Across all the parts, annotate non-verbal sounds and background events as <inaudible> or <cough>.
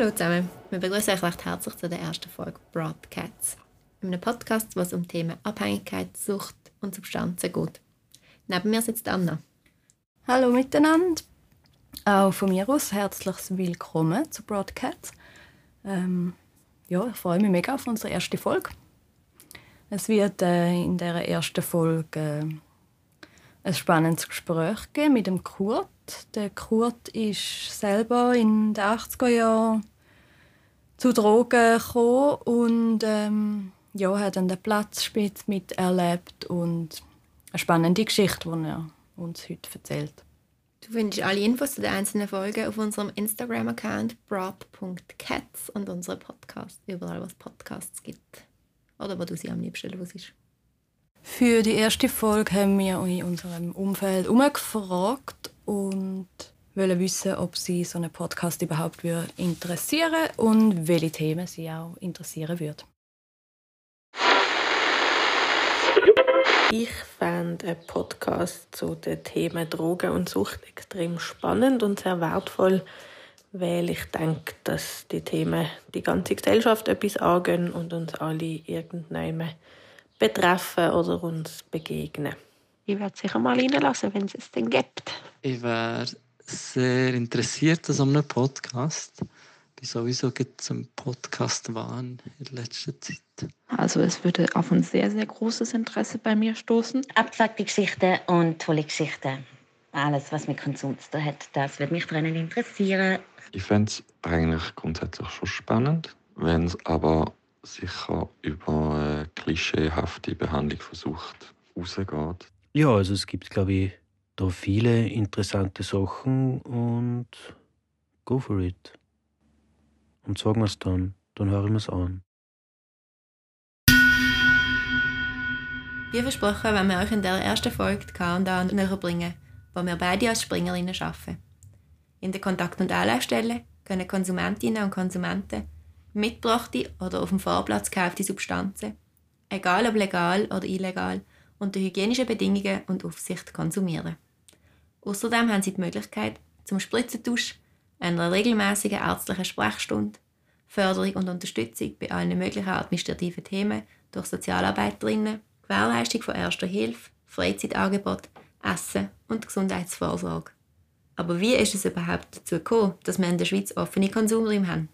Hallo zusammen, wir begrüßen euch recht herzlich zu der ersten Folge Broadcats, einem Podcast, was um Themen Abhängigkeit, Sucht und Substanzen geht. Neben mir sitzt Anna. Hallo miteinander. Auch von mir aus herzliches Willkommen zu Broadcats. Ähm, ja, ich freue mich mega auf unsere erste Folge. Es wird äh, in der ersten Folge äh, ein spannendes Gespräch geben mit dem Kurt. Der Kurt ist selber in den 80er Jahren zu Drogen gekommen und ähm, ja, hat dann den Platz miterlebt und eine spannende Geschichte, die er uns heute erzählt. Du findest alle Infos zu den einzelnen Folgen auf unserem Instagram-Account broad.cats und unserem Podcast, überall, was Podcasts gibt. Oder wo du sie am liebsten hörst. Für die erste Folge haben wir in unserem Umfeld umgefragt und wollen wissen, ob sie so einen Podcast überhaupt interessieren und welche Themen sie auch interessieren würden. Ich fand einen Podcast zu den Themen Drogen und Sucht extrem spannend und sehr wertvoll, weil ich denke, dass die Themen die ganze Gesellschaft etwas angehen und uns alle irgendwann betreffen oder uns begegnen. Ich werde sicher mal reinlassen, wenn es es denn gibt. Ich wäre sehr interessiert an so einem Podcast. Ich bin sowieso zum Podcast waren in letzter Zeit. Also es würde auf ein sehr, sehr großes Interesse bei mir stoßen. Abgefuckte Geschichten und tolle Geschichten. Alles, was mit Konsum zu tun hat, das würde mich daran interessieren. Ich fände es eigentlich grundsätzlich schon spannend, wenn es aber sicher über eine klischeehafte Behandlung versucht rausgeht. Ja, also es gibt, glaube ich, da viele interessante Sachen und go for it. Und sagen wir es dann, dann hören wir es an. Wie versprochen, wenn wir euch in der ersten Folge die Countdown näher bringen, wo wir beide als Springerinnen arbeiten. In der Kontakt- und Anlaufstelle können Konsumentinnen und Konsumenten mitgebrachte oder auf dem Vorplatz gekaufte Substanzen, egal ob legal oder illegal, unter hygienischen Bedingungen und Aufsicht konsumieren. Außerdem haben sie die Möglichkeit zum Spritzentausch, einer regelmäßigen ärztlichen Sprechstunde, Förderung und Unterstützung bei allen möglichen administrativen Themen durch Sozialarbeiterinnen, Gewährleistung von erster Hilfe, Freizeitangebot, Essen und Gesundheitsvorsorge. Aber wie ist es überhaupt dazu gekommen, dass wir in der Schweiz offene Konsumräume haben?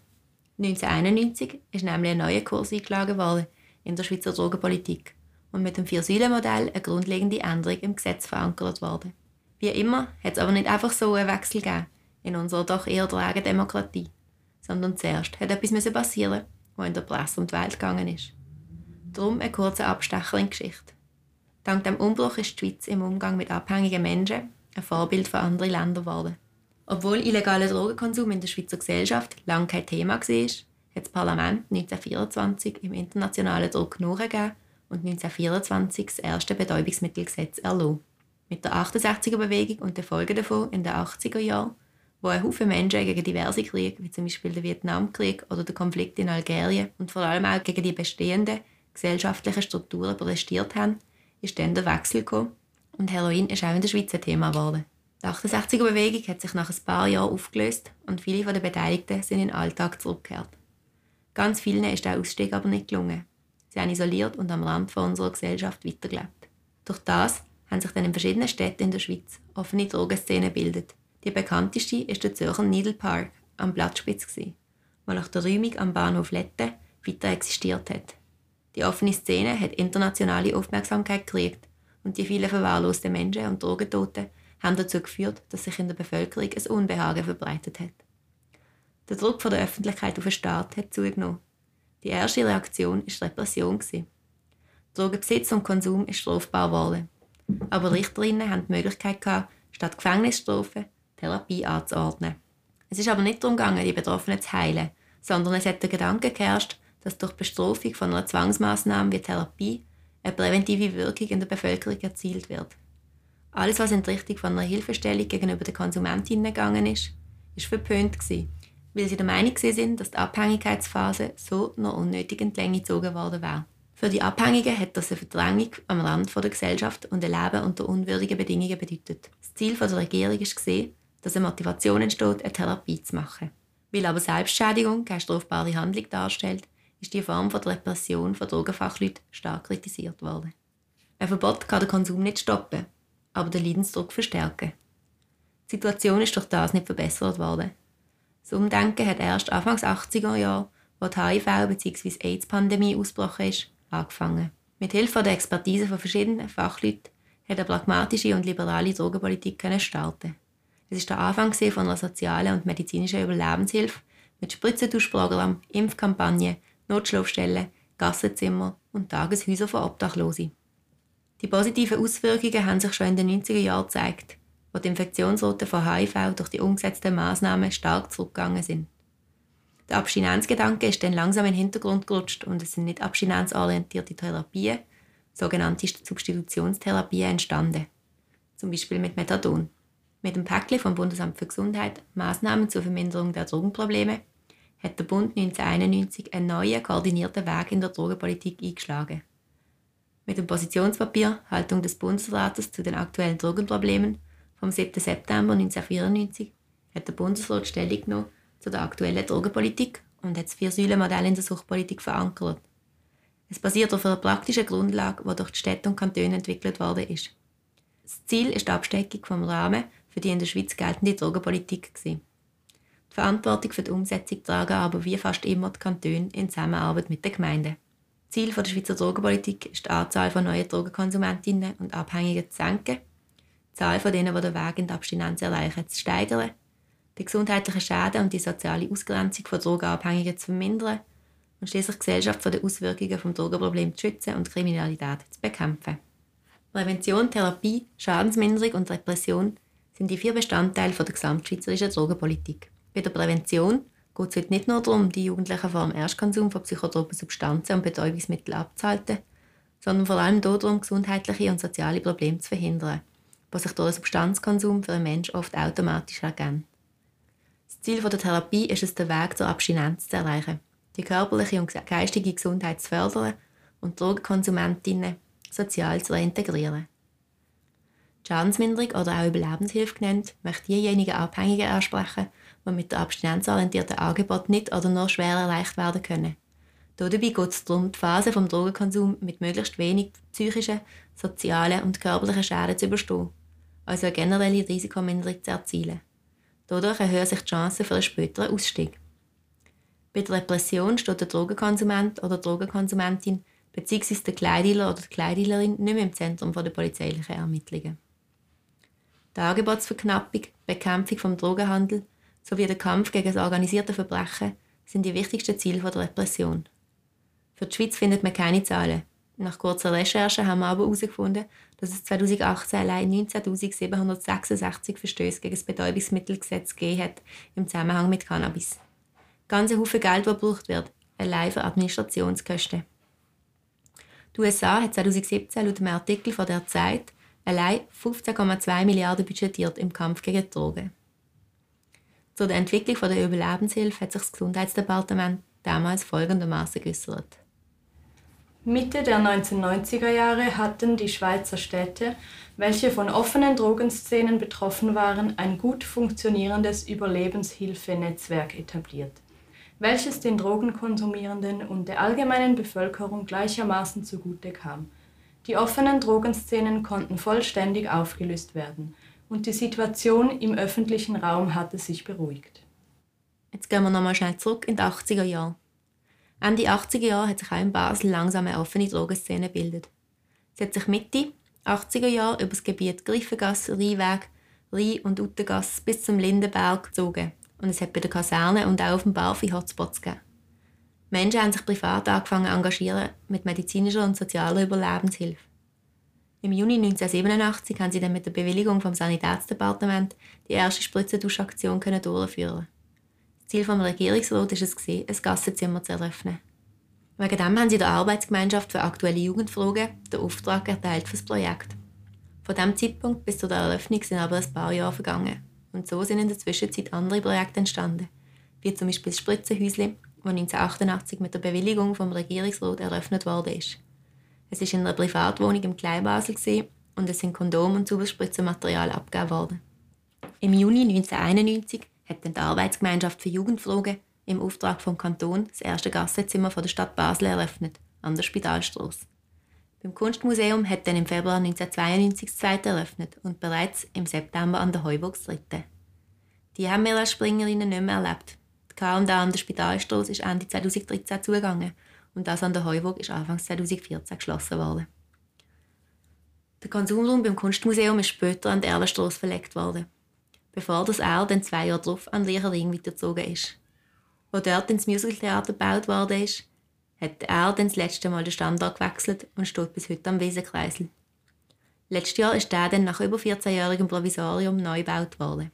1991 ist nämlich ein neuer Kurs eingeschlagen worden in der Schweizer Drogenpolitik und mit dem Vier-Säulen-Modell eine grundlegende Änderung im Gesetz verankert worden. Wie immer hat es aber nicht einfach so einen Wechsel gegeben in unserer doch eher trägen Demokratie, sondern zuerst hat etwas passieren was in der Presse und die Welt gegangen ist. Darum ein kurzer Abstecher in Geschichte. Dank dem Umbruch ist die Schweiz im Umgang mit abhängigen Menschen ein Vorbild für andere Länder geworden. Obwohl illegaler Drogenkonsum in der Schweizer Gesellschaft lange kein Thema war, hat das Parlament 1924 im internationalen Druck nachgegeben und 1924 das erste Betäubungsmittelgesetz erlassen. Mit der 68er-Bewegung und den Folgen davon in den 80er Jahren, wo ein Haufen Menschen gegen diverse Kriege, wie zum Beispiel den Vietnamkrieg oder der Konflikt in Algerien und vor allem auch gegen die bestehenden gesellschaftlichen Strukturen protestiert haben, ist dann der Wechsel gekommen und Heroin ist auch in der Schweiz ein Thema geworden. Die 68er-Bewegung hat sich nach ein paar Jahren aufgelöst und viele der Beteiligten sind in den Alltag zurückgekehrt. Ganz vielen ist der Ausstieg aber nicht gelungen. Sie haben isoliert und am Rand von unserer Gesellschaft weitergelebt. Durch das haben sich dann in verschiedenen Städten in der Schweiz offene Drogenszenen gebildet. Die bekannteste ist der Zürcher Needle Park am Blattspitz, wo nach der Räumung am Bahnhof Lette weiter existiert hat. Die offene Szene hat internationale Aufmerksamkeit gekriegt und die vielen verwahrlosten Menschen und Drogentoten haben dazu geführt, dass sich in der Bevölkerung ein Unbehagen verbreitet hat. Der Druck von der Öffentlichkeit auf den Staat hat zugenommen. Die erste Reaktion war Repression. Drogenbesitz und Konsum ist strafbar geworden. Aber Richterinnen haben die Möglichkeit gehabt, statt Gefängnisstrafe Therapie anzuordnen. Es ist aber nicht darum gegangen, die Betroffenen zu heilen, sondern es hat der Gedanke geherrscht, dass durch Bestrafung von einer Zwangsmaßnahme wie Therapie eine präventive Wirkung in der Bevölkerung erzielt wird. Alles, was in die Richtung von einer Hilfestellung gegenüber den Konsumentinnen gegangen ist, ist verpönt gewesen, weil sie der Meinung sind, dass die Abhängigkeitsphase so noch unnötig in die Länge gezogen worden wäre. Für die Abhängigen hat das eine Verdrängung am Rand der Gesellschaft und ein Leben unter unwürdigen Bedingungen bedeutet. Das Ziel der Regierung gesehen, dass eine Motivation entsteht, eine Therapie zu machen. Weil aber Selbstschädigung keine strafbare Handlung darstellt, ist die Form von Repression von Drogenfachleuten stark kritisiert worden. Ein Verbot kann den Konsum nicht stoppen, aber den Leidensdruck verstärken. Die Situation ist durch das nicht verbessert worden. Das Umdenken hat erst Anfangs 80er Jahre, wo die HIV- bzw. AIDS-Pandemie ausgebrochen ist, angefangen. Mit Hilfe der Expertise von verschiedenen Fachleuten hat eine pragmatische und liberale Drogenpolitik starten. Es ist der Anfang von einer sozialen und medizinischen Überlebenshilfe mit Spritzentauschprogramm, Impfkampagne, Notschlafstellen, Gassenzimmer und Tageshäuser für Obdachlose. Die positiven Auswirkungen haben sich schon in den 90er Jahren gezeigt, wo die Infektionsraten von HIV durch die umgesetzten Maßnahmen stark zurückgegangen sind. Der Abstinenzgedanke ist dann langsam in den Hintergrund gerutscht und es sind nicht abstinenzorientierte Therapien, sogenannte Substitutionstherapien, entstanden. Zum Beispiel mit Methadon. Mit dem Päckchen vom Bundesamt für Gesundheit Maßnahmen zur Verminderung der Drogenprobleme hat der Bund 1991 einen neuen, koordinierten Weg in der Drogenpolitik eingeschlagen. Mit dem Positionspapier Haltung des Bundesrates zu den aktuellen Drogenproblemen vom 7. September 1994 hat der Bundesrat Stellung genommen zu der aktuellen Drogenpolitik und hat das Vier-Säulen-Modell in der Suchtpolitik verankert. Es basiert auf einer praktischen Grundlage, die durch die Städte und Kantone entwickelt worden ist. Das Ziel ist die Absteckung vom Rahmen für die in der Schweiz geltende Drogenpolitik. Gewesen. Die Verantwortung für die Umsetzung tragen aber wie fast immer die Kantone in Zusammenarbeit mit den Gemeinden. Ziel der Schweizer Drogenpolitik ist die Anzahl von neuen Drogenkonsumentinnen und Abhängigen zu senken, die Zahl von denen, die den Weg in die Abstinenz erreichen, zu steigern die gesundheitlichen Schäden und die soziale Ausgrenzung von Drogenabhängigen zu vermindern und schließlich die Gesellschaft von den Auswirkungen des Drogenproblems zu schützen und Kriminalität zu bekämpfen. Prävention, Therapie, Schadensminderung und Repression sind die vier Bestandteile der gesamtschweizerischen Drogenpolitik. Bei der Prävention geht es heute nicht nur darum, die Jugendlichen vor dem Erstkonsum von psychotropen Substanzen und Betäubungsmitteln abzuhalten, sondern vor allem darum, gesundheitliche und soziale Probleme zu verhindern, die sich durch den Substanzkonsum für einen Menschen oft automatisch ergeben. Ziel der Therapie ist es, den Weg zur Abstinenz zu erreichen, die körperliche und geistige Gesundheit zu fördern und Drogenkonsumentinnen sozial zu reintegrieren. Schadensminderung oder auch Überlebenshilfe genannt, möchte diejenigen Abhängigen ansprechen, die mit der abstinenzorientierten Angebot nicht oder nur schwer erreicht werden können. Dabei geht es darum, die Phase des Drogenkonsums mit möglichst wenig psychischen, sozialen und körperlichen Schäden zu überstehen, also eine generelle Risikominderung zu erzielen. Dadurch erhöhen sich die Chancen für einen späteren Ausstieg. Bei der Repression steht der Drogenkonsument oder Drogenkonsumentin bzw. der Kleidealer oder die Kleidealerin nicht mehr im Zentrum der polizeilichen Ermittlungen. Die Angebotsverknappung, die Bekämpfung vom Drogenhandel sowie der Kampf gegen das organisierte Verbrechen sind die wichtigsten Ziele der Repression. Für die Schweiz findet man keine Zahlen. Nach kurzer Recherche haben wir aber herausgefunden, dass es 2018 allein 19.766 Verstöße gegen das Betäubungsmittelgesetz gegeben hat im Zusammenhang mit Cannabis. Ganz ein Haufen Geld, das gebraucht wird, allein für Administrationskosten. Die USA hat 2017 laut einem Artikel von der Zeit allein 15,2 Milliarden budgetiert im Kampf gegen Drogen. Zu der Entwicklung der Überlebenshilfe hat sich das Gesundheitsdepartement damals folgendermaßen geäußert. Mitte der 1990er Jahre hatten die Schweizer Städte, welche von offenen Drogenszenen betroffen waren, ein gut funktionierendes Überlebenshilfenetzwerk etabliert, welches den Drogenkonsumierenden und der allgemeinen Bevölkerung gleichermaßen zugute kam. Die offenen Drogenszenen konnten vollständig aufgelöst werden und die Situation im öffentlichen Raum hatte sich beruhigt. Jetzt gehen wir nochmal schnell zurück in die 80er Jahre. Ende 80er Jahre hat sich auch in Basel langsam eine offene Drogenszene gebildet. Sie hat sich Mitte 80er Jahre über das Gebiet Griffengasse, Rheinweg, Rhein- und Uttengasse bis zum Lindenberg gezogen und es hat bei der Kaserne und auch auf dem Barfi Hotspots gegeben. Menschen haben sich privat angefangen zu engagieren mit medizinischer und sozialer Überlebenshilfe. Im Juni 1987 haben sie dann mit der Bewilligung vom Sanitätsdepartement die erste Spritzenduschaktion durchführen. Ziel des Regierungsrats war es, ein Gassenzimmer zu eröffnen. Wegen dem haben sie der Arbeitsgemeinschaft für aktuelle Jugendfragen den Auftrag erteilt für das Projekt. Von diesem Zeitpunkt bis zu der Eröffnung sind aber ein paar Jahre vergangen. Und so sind in der Zwischenzeit andere Projekte entstanden, wie zum Beispiel das Spritzenhäusli, das 1988 mit der Bewilligung vom Regierungsrat eröffnet worden ist. Es war in einer Privatwohnung im Kleinbasel und es sind Kondom und Sauberspritzenmaterial abgegeben worden. Im Juni 1991 hat dann die Arbeitsgemeinschaft für Jugendfragen im Auftrag vom Kanton das erste Gassenzimmer der Stadt Basel eröffnet, an der Spitalstraße. Beim Kunstmuseum hat dann im Februar 1992 das zweite eröffnet und bereits im September an der Heuburg das dritte. Die haben wir als Springerinnen nicht mehr erlebt. Die K&A an der Spitalstraße ist Ende 2013 zugegangen und das an der Heuburg ist Anfang 2014 geschlossen worden. Der Konsumraum beim Kunstmuseum ist später an die Erlenstrasse verlegt worden, bevor das R dann zwei Jahre darauf an Licherring weitergezogen ist. Wo dort ins Musicaltheater gebaut worden ist, hat er dann das letzte Mal den Standort gewechselt und steht bis heute am Wiesenkreisel. Letztes Jahr ist der dann nach über 14-jährigem Provisorium neu gebaut worden.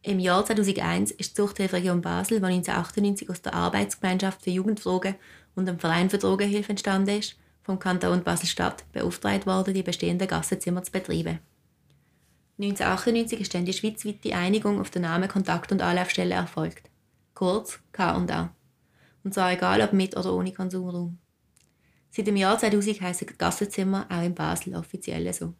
Im Jahr 2001 ist die Zuchthilferegion Basel, die 1998 aus der Arbeitsgemeinschaft für Jugendfragen und dem Verein für Drogenhilfe entstanden ist, vom Kanton Basel-Stadt beauftragt worden, die bestehenden Gassenzimmer zu betreiben. 1998 ist dann die schweizweite Einigung auf den Namen Kontakt- und Anlaufstelle erfolgt. Kurz K&A. Und zwar egal ob mit oder ohne Konsumraum. Seit dem Jahr 2000 heißen Gassenzimmer auch in Basel offiziell so.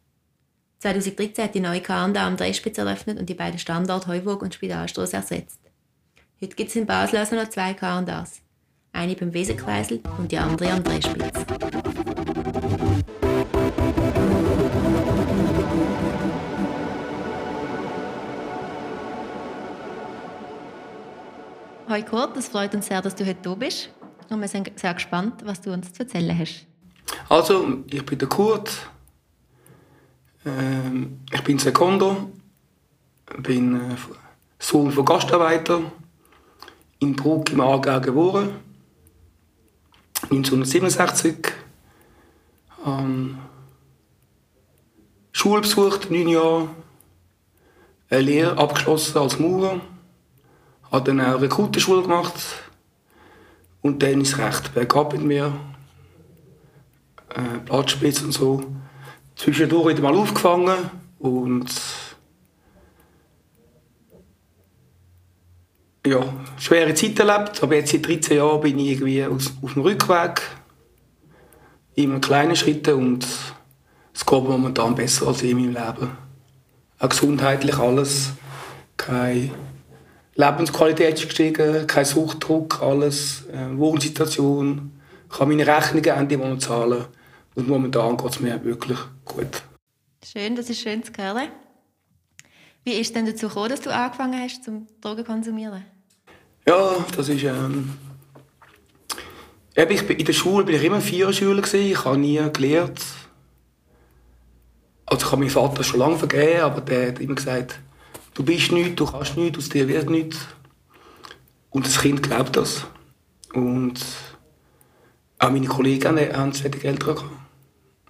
2013 hat die neue K&A am Dreispitz eröffnet und die beiden Standorte Heuburg und Spitalstraße ersetzt. Heute gibt es in Basel also noch zwei K&As. Eine beim Wesenkreisel und die andere am Dreispitz. Hi Kurt, es freut uns sehr, dass du heute da bist. Und wir sind sehr gespannt, was du uns zu erzählen hast. Also, ich bin der Kurt. Ähm, ich bin Sekondo. bin äh, Sohn von Gastarbeiter. In Bruck im Aargau geboren. 1967. Ähm, Schule besucht, neun Jahre. Eine Lehre abgeschlossen als Maurer habe dann auch Rekrutenschule gemacht. Und dann ist recht bergab mit mir. Äh, Platzspitze und so. Zwischendurch wieder mal aufgefangen und ja, schwere Zeit erlebt, aber jetzt seit 13 Jahren bin ich irgendwie auf, auf dem Rückweg. Immer kleine Schritte und es geht momentan besser als in meinem Leben. Auch gesundheitlich alles. Keine Lebensqualität ist gestiegen, kein Suchtdruck, alles, äh, Wohnsituation. Ich kann meine Rechnungen Ende Monat zahlen. Und momentan geht es mir wirklich gut. Schön, das ist schön zu hören. Wie ist es denn dazu gekommen, dass du angefangen hast, zum Drogen zu konsumieren? Ja, das ist... Ähm ich bin, in der Schule bin ich immer Viererschüler. Ich habe nie gelernt. Also ich habe meinen Vater schon lange vergeben, aber der hat immer gesagt, du bist nichts, du kannst nichts, aus dir wird nichts. Und das Kind glaubt das. Und auch meine Kollegen haben solche Eltern gehabt.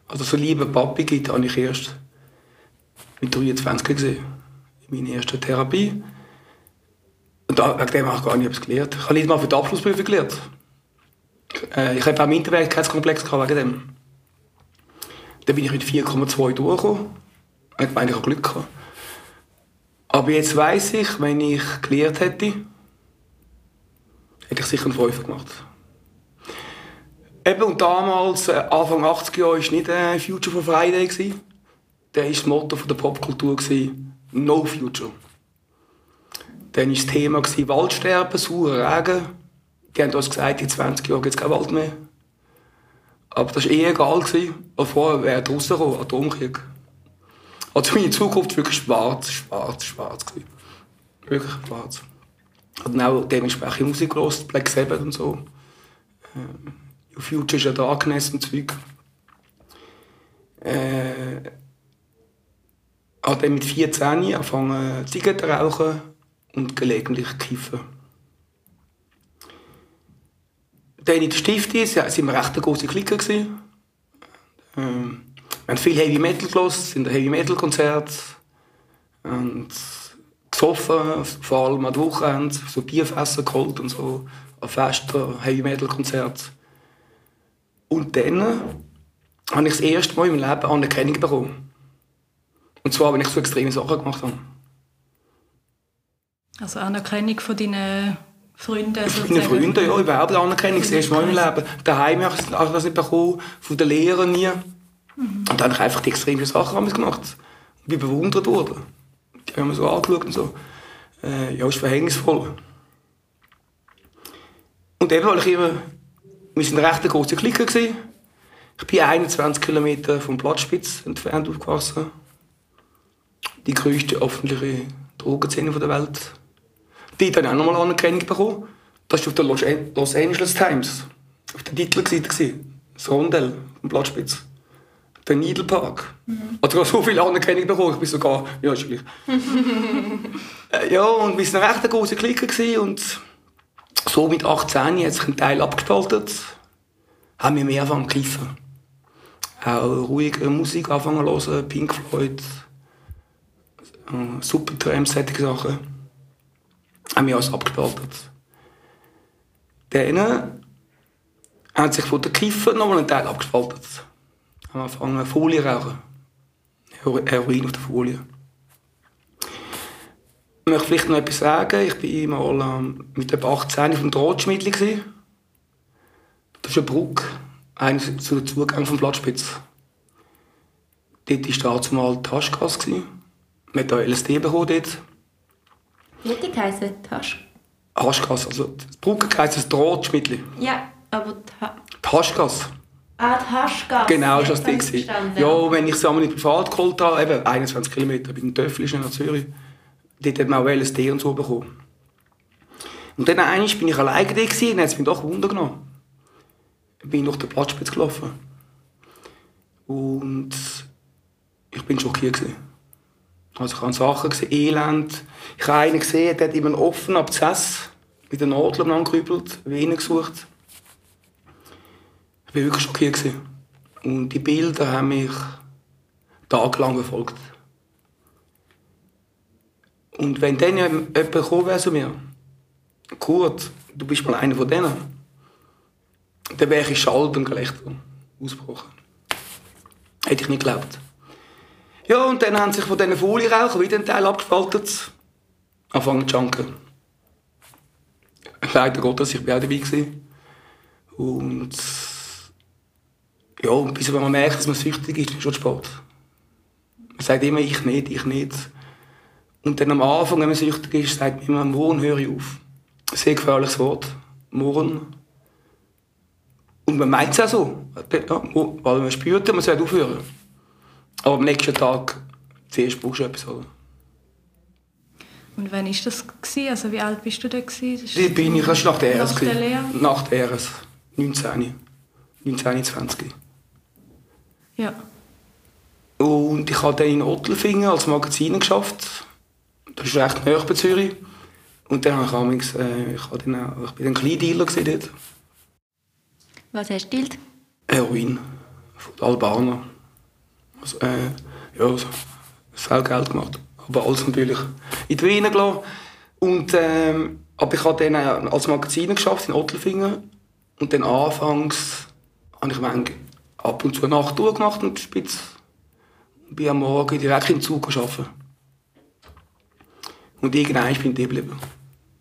Also so liebe Papi gibt, habe ich erst mit 23 gesehen. In meiner ersten Therapie. Und wegen dem habe ich gar nicht gelernt. Ich habe nicht mal für die Abschlussprüfung gelernt. Äh, ich habe auch Minderwertigkeitskomplex wegen dem. Dann bin ich mit 4,2 durchgekommen. Ich meine, ich habe Glück gehabt. Aber jetzt weiß ich, wenn ich gelernt hätte, hätte ich sicher einen Fünfer gemacht. Eben, und damals, äh, Anfang 80er Jahre, war nicht äh, Future for Friday. Gewesen. Da war das Motto der Popkultur No Future. Dann war das Thema gewesen, Waldsterben, saurer Regen. Die haben uns gesagt, in 20 Jahren gibt es keinen Wald mehr. Aber das war eh egal. Gewesen. Vorher wäre draussen gekommen, Atomkrieg. Also meine Zukunft wirklich schwarz, schwarz, schwarz gewesen. Wirklich schwarz. Und auch dementsprechend Musik gehört, Black Sabbath und so. Ähm, Future ist ja da Darkness und Zeug. Äh, habe dann mit 14 angefangen Zigaretten zu rauchen und gelegentlich zu kiffen. Dann in der Stiftung waren wir recht große Clique. Ähm, wir haben viel Heavy Metal gehört, sind Heavy Metal Konzerte und gesoffen, vor allem am Wochenende, so Bierfässer geholt und so, an Festen, Heavy Metal Konzerte. Und dann habe ich das erste Mal in meinem Leben Anerkennung bekommen. Und zwar, wenn ich so extreme Sachen gemacht habe. Also Anerkennung von deinen Freunden? Von meinen? Freunden, ja, überhaupt Anerkennung. Das erste Mal in meinem Leben. Daheim habe ich das nicht bekommen, von den Lehrern nie. Und dann habe ich einfach die extremen Sachen damals gemacht. Und bin bewundert worden. Die haben mir so angeschaut und so. Äh, ja, ist verhängnisvoll. Und eben, weil ich immer... Wir eine recht große Clique. Gewesen. Ich bin 21 Kilometer vom Platzspitz entfernt aufgewachsen. Die grösste öffentliche Drogenszene der Welt. Die hat dann auch nochmal Anerkennung bekommen. Das war auf der Los Angeles Times. Auf der Titelseite. Das Rondell vom Platzspitz. Der Needle Park. Mhm. Hat sogar so viel Anerkennung bekommen. Ich bin sogar... Ja, ist gleich. <laughs> Äh, ja, und wir waren eine recht große Clique. Und so mit 18 hat sich ein Teil abgespaltet. Haben wir mehr angefangen zu kiffen. Auch ruhige Musik anfangen zu hören. Pink Floyd. äh, Supertramp, solche Sachen. Haben wir alles abgespaltet. Dann haben sich von den Kiffen noch mal ein Teil abgespaltet. Haben angefangen Folie zu rauchen. Hero- Heroin auf der Folie. Ich möchte vielleicht noch etwas sagen. Ich war mal ähm, mit etwa 18 auf dem Drahtschmiedli. Das ist eine Brücke, einer zu den Zugang vom Platzspitz. Dort war dazumal Taschgas. gewesen. Man hat da LSD bekommen dort. Wie hat die geheißen? Tasch? Haschgas, also die Brücke heisst das Drahtschmiedli. Ja, aber Ta Taschgas. Ah, Taschgas. Genau, ist das Ding. gewesen. verstanden. Ja, wenn ich es einmal in privat geholt habe, eben 21 Kilometer bei den Töffel nach Zürich, dort hat man auch LSD und so bekommen. Und dann einmal bin ich alleine da gewesen, und hat es mich doch Wunder genommen. Ich bin durch den Platzspitz gelaufen. Und ich bin schockiert. Gewesen. Also ich habe Sachen gesehen, Elend. Ich habe einen gesehen, der hat immer einen offenen Abszess mit der Nadel umeinander gerübelt, Venen gesucht. Ich war wirklich schockiert. Gewesen. Und die Bilder haben mich tagelang verfolgt. Und wenn dann jemand gekommen wäre zu mir, Kurt, du bist mal einer von denen, dann wäre ich Schalt und Gelächter ausgebrochen. Hätte ich nicht geglaubt. Ja, und dann haben sich von diesen Folienrauchern wieder ein Teil abgespaltet, angefangen zu junken. Leider Gottes, ich war auch dabei. Gewesen. Und ja, bis man merkt, dass man süchtig ist, ist schon Sport. Man sagt immer, ich nicht, ich nicht. Und dann am Anfang, wenn man süchtig ist, sagt man immer, morgen höre ich auf. Ein sehr gefährliches Wort. Morgen. Und man meint es auch so. Ja, weil man spürt, man sollte aufhören. Aber am nächsten Tag, zuerst brauchst du etwas. Oder? Und wann war das? Gewesen? Also wie alt bist du da? Das Die bin ich der RS. Nach der. Lehre? Nach der RS. 19. 19, 20. Ja. Und ich habe dann in Ottelfingen als Magaziner geschafft. Das ist recht nahe bei Zürich. Und dann habe ich, äh, ich, habe dann auch, ich bin dann Kleindealer dort. Was hast du gedealt? Heroin. Von den Albanern. Also, äh, ja, viel Geld gemacht. Aber alles natürlich in die Venen gelassen. Und, ähm, aber ich habe dann als Magaziner geschafft in Ottelfingen. Und dann anfangs habe ich manchmal ab und zu eine Nacht durchgemacht und spitz. Und bin am Morgen direkt im Zug arbeiten. Und irgendwann bin ich geblieben.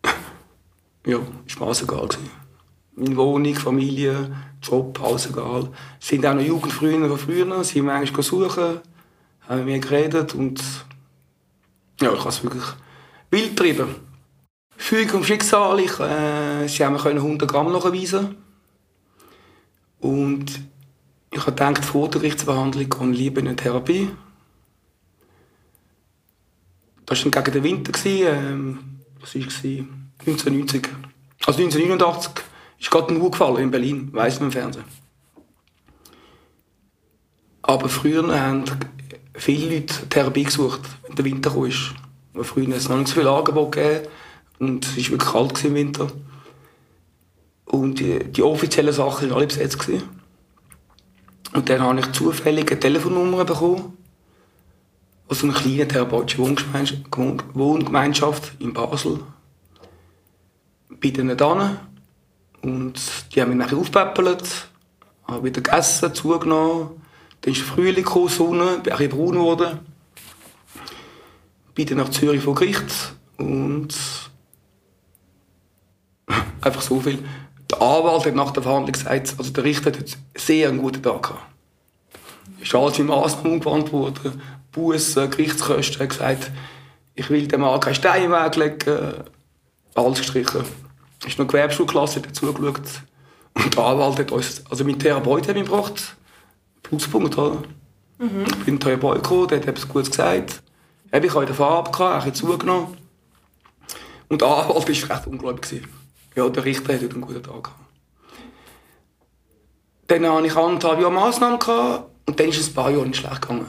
<laughs> ja, ist mir alles egal. Gewesen. Meine Wohnung, Familie, Job, alles egal. Es sind auch noch Jugendfreunde von früher, sie haben manchmal suchen, haben mit mir geredet und ja, ich habe es wirklich wild getrieben. Fügung vom Schicksal, ich, äh, sie haben mir können 100 Gramm nachweisen und ich habe gedacht, vor der Gerichtsverhandlung und lieber in Therapie. Das war gegen den Winter. Ähm, was war es? 1990. Also 1989 ist gerade ein gefallen in Berlin, weiss man im Fernsehen. Aber früher haben viele Leute Therapie gesucht, wenn der Winter kam. Weil früher hat es noch nicht so viel Angebot gegeben und es war wirklich kalt im Winter. Und die, die offiziellen Sachen waren alle besetzt. Gewesen. Und dann habe ich zufällig eine Telefonnummer bekommen aus einer kleinen therapeutischen Wohngemeinschaft, in Basel. Denen dann. Und die haben mich nachher aufgepäppelt, habe wieder gegessen, zugenommen. Dann ist Frühling gekommen, Sonne, bin ein bisschen braun geworden. Bin dann nach Zürich vor Gericht und <laughs> einfach so viel. Der Anwalt hat nach der Verhandlung gesagt, also der Richter hat sehr einen guten Tag gehabt. Ist alles in Maßnahmen umgewandt worden. Bussen, Gerichtskosten, er hat gesagt, ich will dem Mann keinen Stein weglegen. Alles gestrichen. Es ist noch Gewerbeschulklasse dazu geschaut. Und der Anwalt hat uns, also mein Therapeut hat mich gebracht. Pluspunkt, oder? Mhm. Ich bin Therapeut gekommen, der hat etwas Gutes gesagt. Ich hatte in der Farbe, gehabt, ein zugenommen. Und der Anwalt war recht ungläubig. Ja, der Richter hat einen guten Tag gehabt. Dann hatte ich anderthalb Jahre Massnahmen gehabt, und dann ist es ein paar Jahre nicht schlecht gegangen.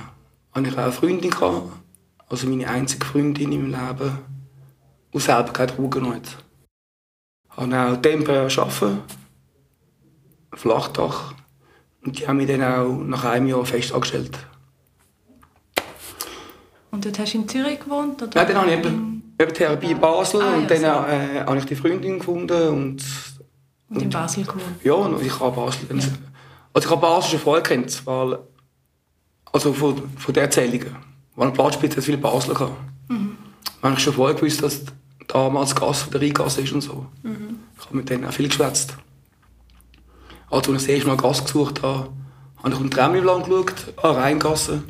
Dann hatte ich auch eine Freundin, gehabt, also meine einzige Freundin im Leben, die selber keine Drogen hat. Ich habe auch temporär arbeiten, Flachdach. Und die haben mich dann auch nach einem Jahr fest angestellt. Und dort hast du in Zürich gewohnt? Oder? Nein, dann habe ich eben, eben Therapie in Basel ah, und ja, dann äh, habe ich die Freundin gefunden. Und, und in Basel gewohnt? Ja, ich habe Basel. Ja. Also ich habe Basel schon vorher kennt, weil, also von, von der Erzählungen. Weil ein Platzspitze hat viele Basel gehabt. Mhm. Ich habe schon vorher gewusst, dass damals Gas von der Rheingasse ist und so. Mhm. Ich habe mit denen auch viel geschwätzt. Als ich das erste Mal Gas gesucht habe, habe ich um den Tremmelplan geschaut, an Rheingasse,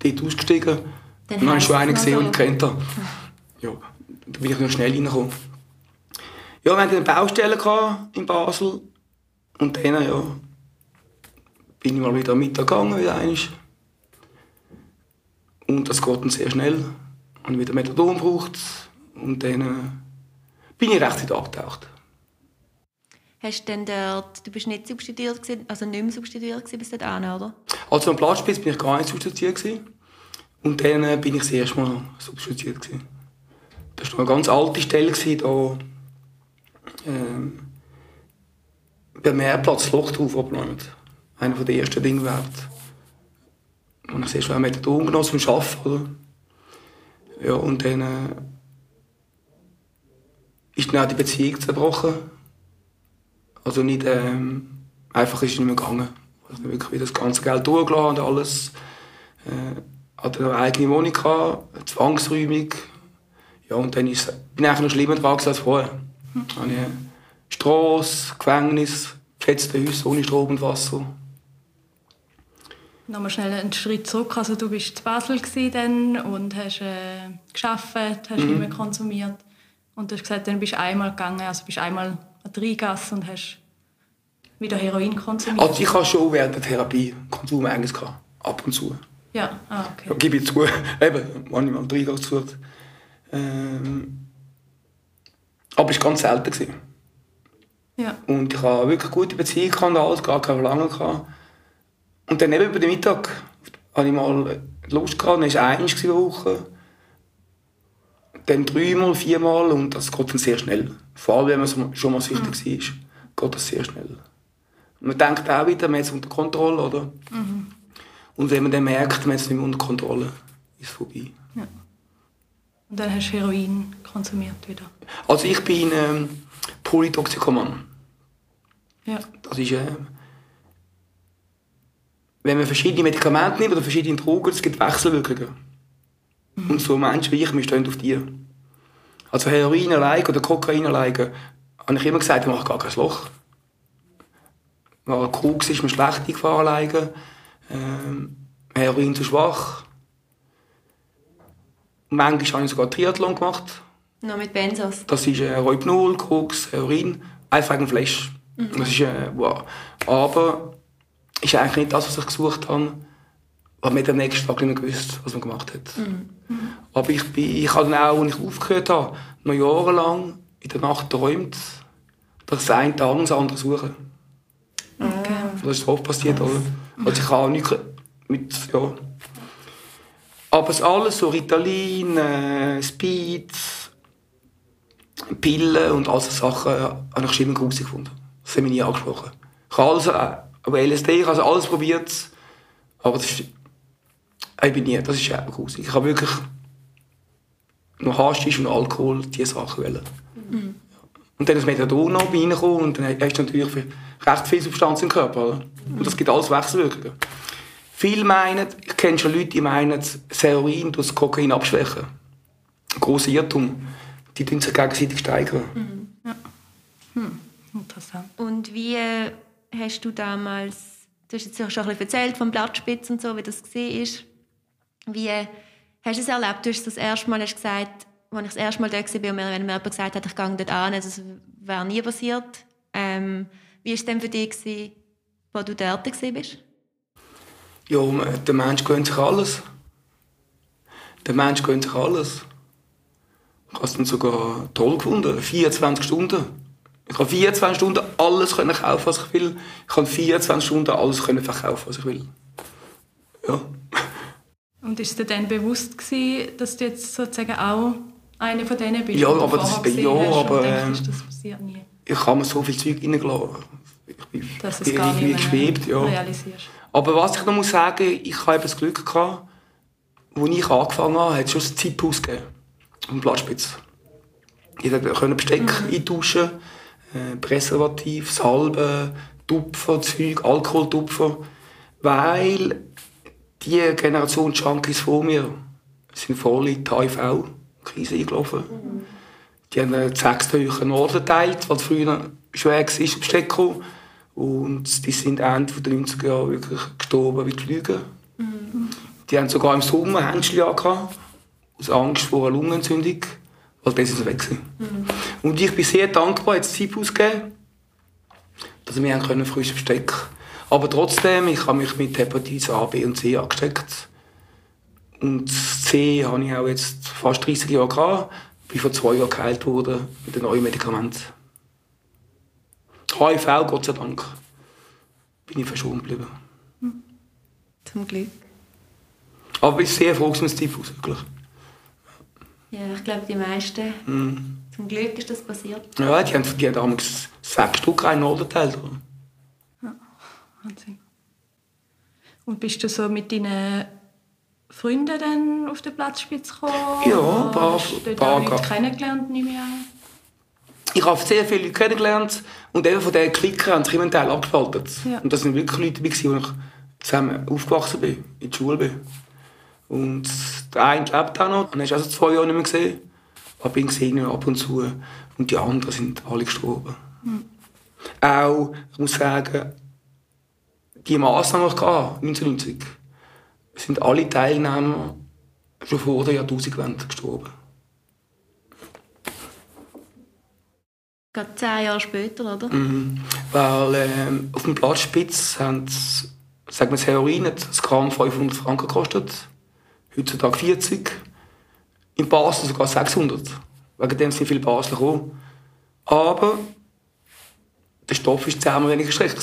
dort ausgestiegen. Dann und dann habe ich schon einen gesehen, ich kennt. Ja, da bin ich noch schnell reingekommen. Ja, wir hatten eine Baustelle in Basel. Und dann, ja, bin ich mal wieder am Mittag gegangen, wieder einmal. Und das geht dann sehr schnell. Ich wieder Methadon gebraucht. Und dann äh, bin ich recht wieder abgetaucht. Hast du denn dort, du bist nicht substituiert gewesen, also nicht mehr substituiert gewesen bis dahin, oder? Also am Platzspitz bin ich gar nicht substituiert gewesen. Und dann äh, bin ich das erste Mal substituiert gewesen. Das war eine ganz alte Stelle gewesen, da ähm, beim Mehrplatz Lochthof abgenommen. Einer der ersten Dinge überhaupt. Und ich sehe schon, er hat den genommen zum Arbeiten? Ja, und dann äh, ist dann auch die Beziehung zerbrochen also nicht ähm, einfach ist es nicht mehr gegangen. Also wirklich das ganze Geld durchgelassen und alles. Äh, hatte eine eigene Wohnung, gehabt, Zwangsräumung. Ja, und dann ist, bin ich eigentlich noch schlimmer dran als vorher. Mhm. Habe ich Strasse, Gefängnis, gefetzte Häuser ohne Strom und Wasser. Nochmal schnell einen Schritt zurück. Also du warst in Basel dann und hast äh, gearbeitet, hast mhm. nicht mehr konsumiert. Und du hast gesagt, dann bist du einmal gegangen, also bist einmal an die Rheingasse und hast wieder Heroin konsumiert? Also ich habe schon während der Therapie Konsum eigentlich gehabt. Ab und zu. Ja, ah, okay. Ja, gebe ich zu. <laughs> Eben, manchmal Rheingasse gesucht. Ähm, aber es war ganz selten. Ja. Und ich hatte wirklich gute Beziehungen, alles, gar keine Verlangen. Und dann eben über den Mittag hatte ich mal Lust gehabt, dann war es einmal Woche dann dreimal, viermal und das geht dann sehr schnell. Vor allem, wenn man schon mal süchtig mhm. war, geht das sehr schnell. Und man denkt auch wieder, man hat es unter Kontrolle, oder? Mhm. Und wenn man dann merkt, man hat es nicht mehr unter Kontrolle, ist es vorbei. Ja. Und dann hast du Heroin konsumiert wieder? Also ich bin ähm, Polytoxikoman. Ja. Das ist, äh, wenn man verschiedene Medikamente nimmt oder verschiedene Drogen, es gibt Wechselwirkungen. Mhm. Und so Menschen wie ich, wir stehen auf dir. Also Heroin allein oder Kokain allein, habe ich immer gesagt, ich mache gar kein Loch. Weil Koks ist mir schlecht gefahren alleine. Ähm, Heroin zu schwach. Manchmal habe ich sogar Triathlon gemacht. Noch mit Benzos? Das ist äh, Rohypnol, Koks, Heroin. Einfach ein Flash. Mhm. Das ist, äh, wow. Aber ist eigentlich nicht das, was ich gesucht habe. Aber man am nächsten Tag nicht mehr gewusst, was man gemacht hat. Mhm. Aber ich, bin, ich habe dann auch, als ich aufgehört habe, noch jahrelang in der Nacht geträumt, dass das eine Tag das andere suchen. Okay. Das ist oft passiert, oder? Also ich habe nicht mit, ja. Aber es alles so Ritalin, äh, Speed, Pillen und all solche Sachen äh, habe ich immer gruselig gefunden. Das haben wir nie angesprochen. Ich habe alles, äh, aber LSD, ich habe alles probiert, aber das ist ich bin nie, das ist eben gruselig. Ich habe wirklich noch Haschisch und Alkohol, diese Sachen wollen. Mhm. Und dann ist Methadon noch reingekommen und dann hast du natürlich recht viel Substanz im Körper. Oder? Und das gibt alles Wechselwirkungen. Viele meinen, ich kenne schon Leute, die meinen, das Heroin das Kokain abschwächen. Ein grosser Irrtum. Die tun sich gegenseitig steigern. Mhm. Ja. Hm. Interessant. Und wie äh, hast du damals, du hast jetzt schon ein bisschen erzählt vom Blattspitz und so, wie das war. Wie äh, hast du es erlebt? Du hast das erste Mal hast gesagt, als ich das erste Mal dort war, wenn mir jemand gesagt hat, ich gehe dort an, das wäre nie passiert. Ähm, wie war es denn für dich, als du dort warst? Ja, der Mensch gönnt sich alles. Der Mensch gönnt sich alles. Ich habe es dann sogar toll gefunden. 24 Stunden. Ich kann 24 Stunden alles kaufen, was ich will. Ich kann 24 Stunden alles verkaufen, was ich will. Ja. Und ist dir dann bewusst gewesen, dass du jetzt sozusagen auch eine von denen bist? Ja, aber das, ja, aber, denkst, das passiert nie. Ich habe mir so viel Zeug reingelassen. Ich bin, dass ich bin irgendwie geschwebt, ja. realisierst. Aber was ich noch muss sagen, ich habe das Glück gehabt, als ich angefangen habe, hat es schon ein Zeithaus gegeben. Am Blattspitz. Jeder konnte Besteck mhm. eintauschen, äh, Präservativ, Salben, Tupfer, Zeug, Alkoholtupfer. Weil die Generation Junkies vor mir sind voll in die HIV-Krise eingelaufen. Mhm. Die haben sechs Höhe Orden geteilt, weil früher schwer war, im Besteck gekommen. Und die sind Ende der 90er Jahre wirklich gestorben wie die Flüge. Mhm. Die haben sogar im Sommer Händchen aus Angst vor einer Lungenentzündung, weil das ist weg mhm. Und ich bin sehr dankbar, jetzt Zeit ausgegeben, dass wir können frisch Besteck Aber trotzdem, ich habe mich mit Hepatitis A, B und C angesteckt. Und C habe ich auch jetzt fast 30 Jahre gehabt. Bin vor zwei Jahren geheilt worden mit einem neuen Medikament. HIV, Gott sei Dank, bin ich verschont geblieben. Hm. Zum Glück. Aber ich bin sehr froh, dass es Typhus wirklich. Ja, ich glaube, die meisten. Mm. Zum Glück ist das passiert. Ja, die haben, die haben damals sechs Stück einen unterteilt. Ja, Wahnsinn. Und bist du so mit deinen Freunden dann auf den Platzspitze gekommen? Ja, ein paar. Hast du da kennengelernt, nehme ich an? Ich habe sehr viele Leute kennengelernt und eben von diesen Klickern haben sich immer einen Teil abgespaltet. Ja. Und das sind wirklich Leute wo ich zusammen aufgewachsen bin, in der Schule bin. Und der eine lebt auch noch, den hast du also zwei Jahre nicht mehr gesehen. Aber ich gesehen ab und zu. Und die anderen sind alle gestorben. Mhm. Auch, ich muss sagen, die Massnahmen, die ich hatte, 1990, sind alle Teilnehmer schon vor der Jahrtausendwende gestorben. Gerade zehn Jahre später, oder? Mhm. Weil ähm, auf dem Platzspitz haben sagen wir, das Heroin hat das Gramm 500 Franken gekostet. Heutzutage 40. In Basel sogar 600. Wegen dem sind viele Basler gekommen. Aber der Stoff war zehnmal weniger schlecht.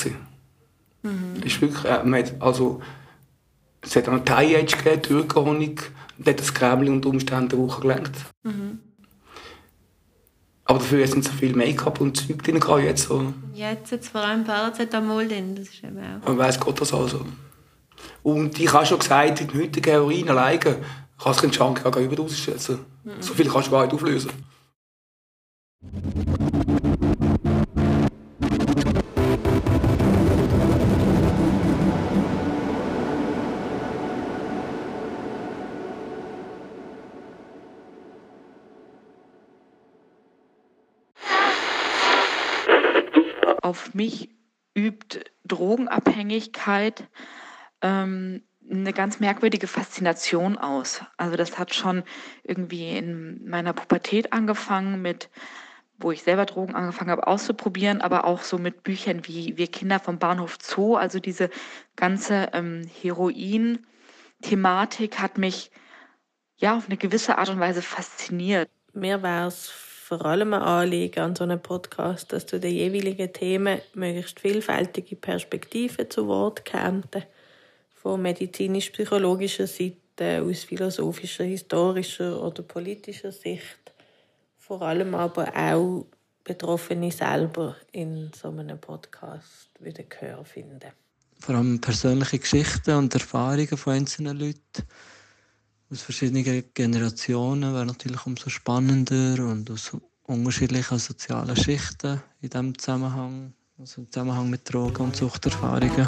Mhm. ist wirklich, äh, man hat, also, es hat einen Thai-Age gegeben, Türkenhonig, und hat das Krämchen unter Umständen eine Woche gelenkt. Mhm. Aber dafür sind so viel Make-up und Zeug drin jetzt. So. Jetzt jetzt vor allem Paracetamol drin, das ist eben auch... Man weiss Gott das also. Und ich habe schon gesagt, in heutigen Heroin alleine kannst du Junkie gar nicht ausschätzen. Mhm. So viel kannst du gar nicht auflösen. Auf mich übt Drogenabhängigkeit ähm, eine ganz merkwürdige Faszination aus. Also das hat schon irgendwie in meiner Pubertät angefangen mit wo ich selber Drogen angefangen habe auszuprobieren, aber auch so mit Büchern wie Wir Kinder vom Bahnhof Zoo. Also diese ganze ähm, Heroin-Thematik hat mich ja auf eine gewisse Art und Weise fasziniert. Mir war es vor allem ein Anliegen an so einem Podcast, dass du den jeweiligen Themen möglichst vielfältige Perspektiven zu Wort kämte. Von medizinisch-psychologischer Seite, aus philosophischer, historischer oder politischer Sicht. Vor allem aber auch Betroffene selber in so einem Podcast wieder Gehör finden. Vor allem persönliche Geschichten und Erfahrungen von einzelnen Leuten aus verschiedenen Generationen wäre natürlich umso spannender und aus unterschiedlichen sozialen Schichten in diesem Zusammenhang, also im Zusammenhang mit Drogen- und Suchterfahrungen.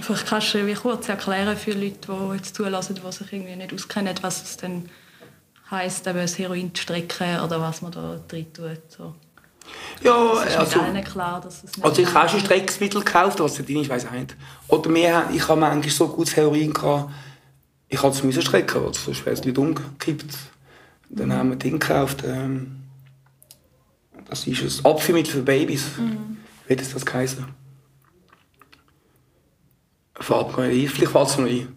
Vielleicht kannst du kurz erklären für Leute, die jetzt zulassen, die sich irgendwie nicht auskennen, was es denn heisst, eben das Heroin zu strecken oder was man da drin tut. So. Ja, also, mit klar, dass es nicht also ich habe schon Streckungsmittel gekauft, was der ist, weiß ich nicht. Oder mehr, ich habe manchmal so gutes Heroin gehabt, ich habe es müssen strecken, weil es sonst wäre es nicht umgekippt. Dann haben wir Ding gekauft, ähm, das ist ein Abführmittel für Babys. Wie hat das geheißen? Fällt mir ein, vielleicht fällt es mir ein.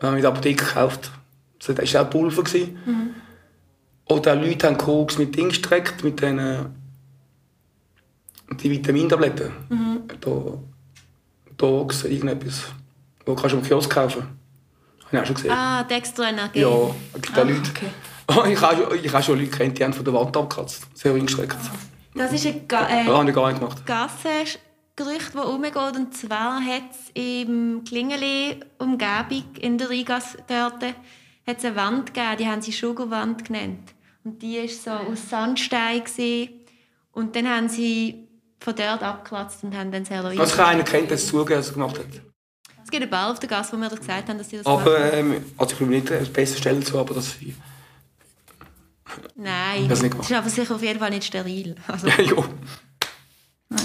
Wir haben in der Apotheke gekauft. Das war auch Pulver. gewesen. Oder Leute haben Koks mit Ding gestreckt, mit den die Vitamintabletten. Da, Dogs, irgendetwas. Wo kannst du am Kiosk kaufen. Habe ich auch schon gesehen. Ah, Dextro NRG. Ja, gibt auch Ah, Leute. okay. <laughs> ich, habe, schon- ich habe schon Leute kennt, die haben von der Wand abgekratzt. Sehr hingestreckt. Das ist ein Ga Das äh, ich gar nicht gemacht. Gassengerücht, das rumgeht. Und zwar hat es im Klingeli-Umgebung in der Rheingasse dort hat's eine Wand gegeben, die haben sie Sugarwand genannt. Und die war so aus Sandstein. Gewesen. Und dann haben sie von dort abgekratzt und haben dann das Heroin. Also keiner kennt, der es zugegeben dass er gemacht hat. Es gibt ein paar auf der Gasse, mir das gesagt haben, dass sie das Aber ähm, also ich will nicht eine bessere Stelle zu, aber das ist. Nein, das das nicht ist gemacht. aber sicher auf jeden Fall nicht steril. <laughs> Also, Ja, ja.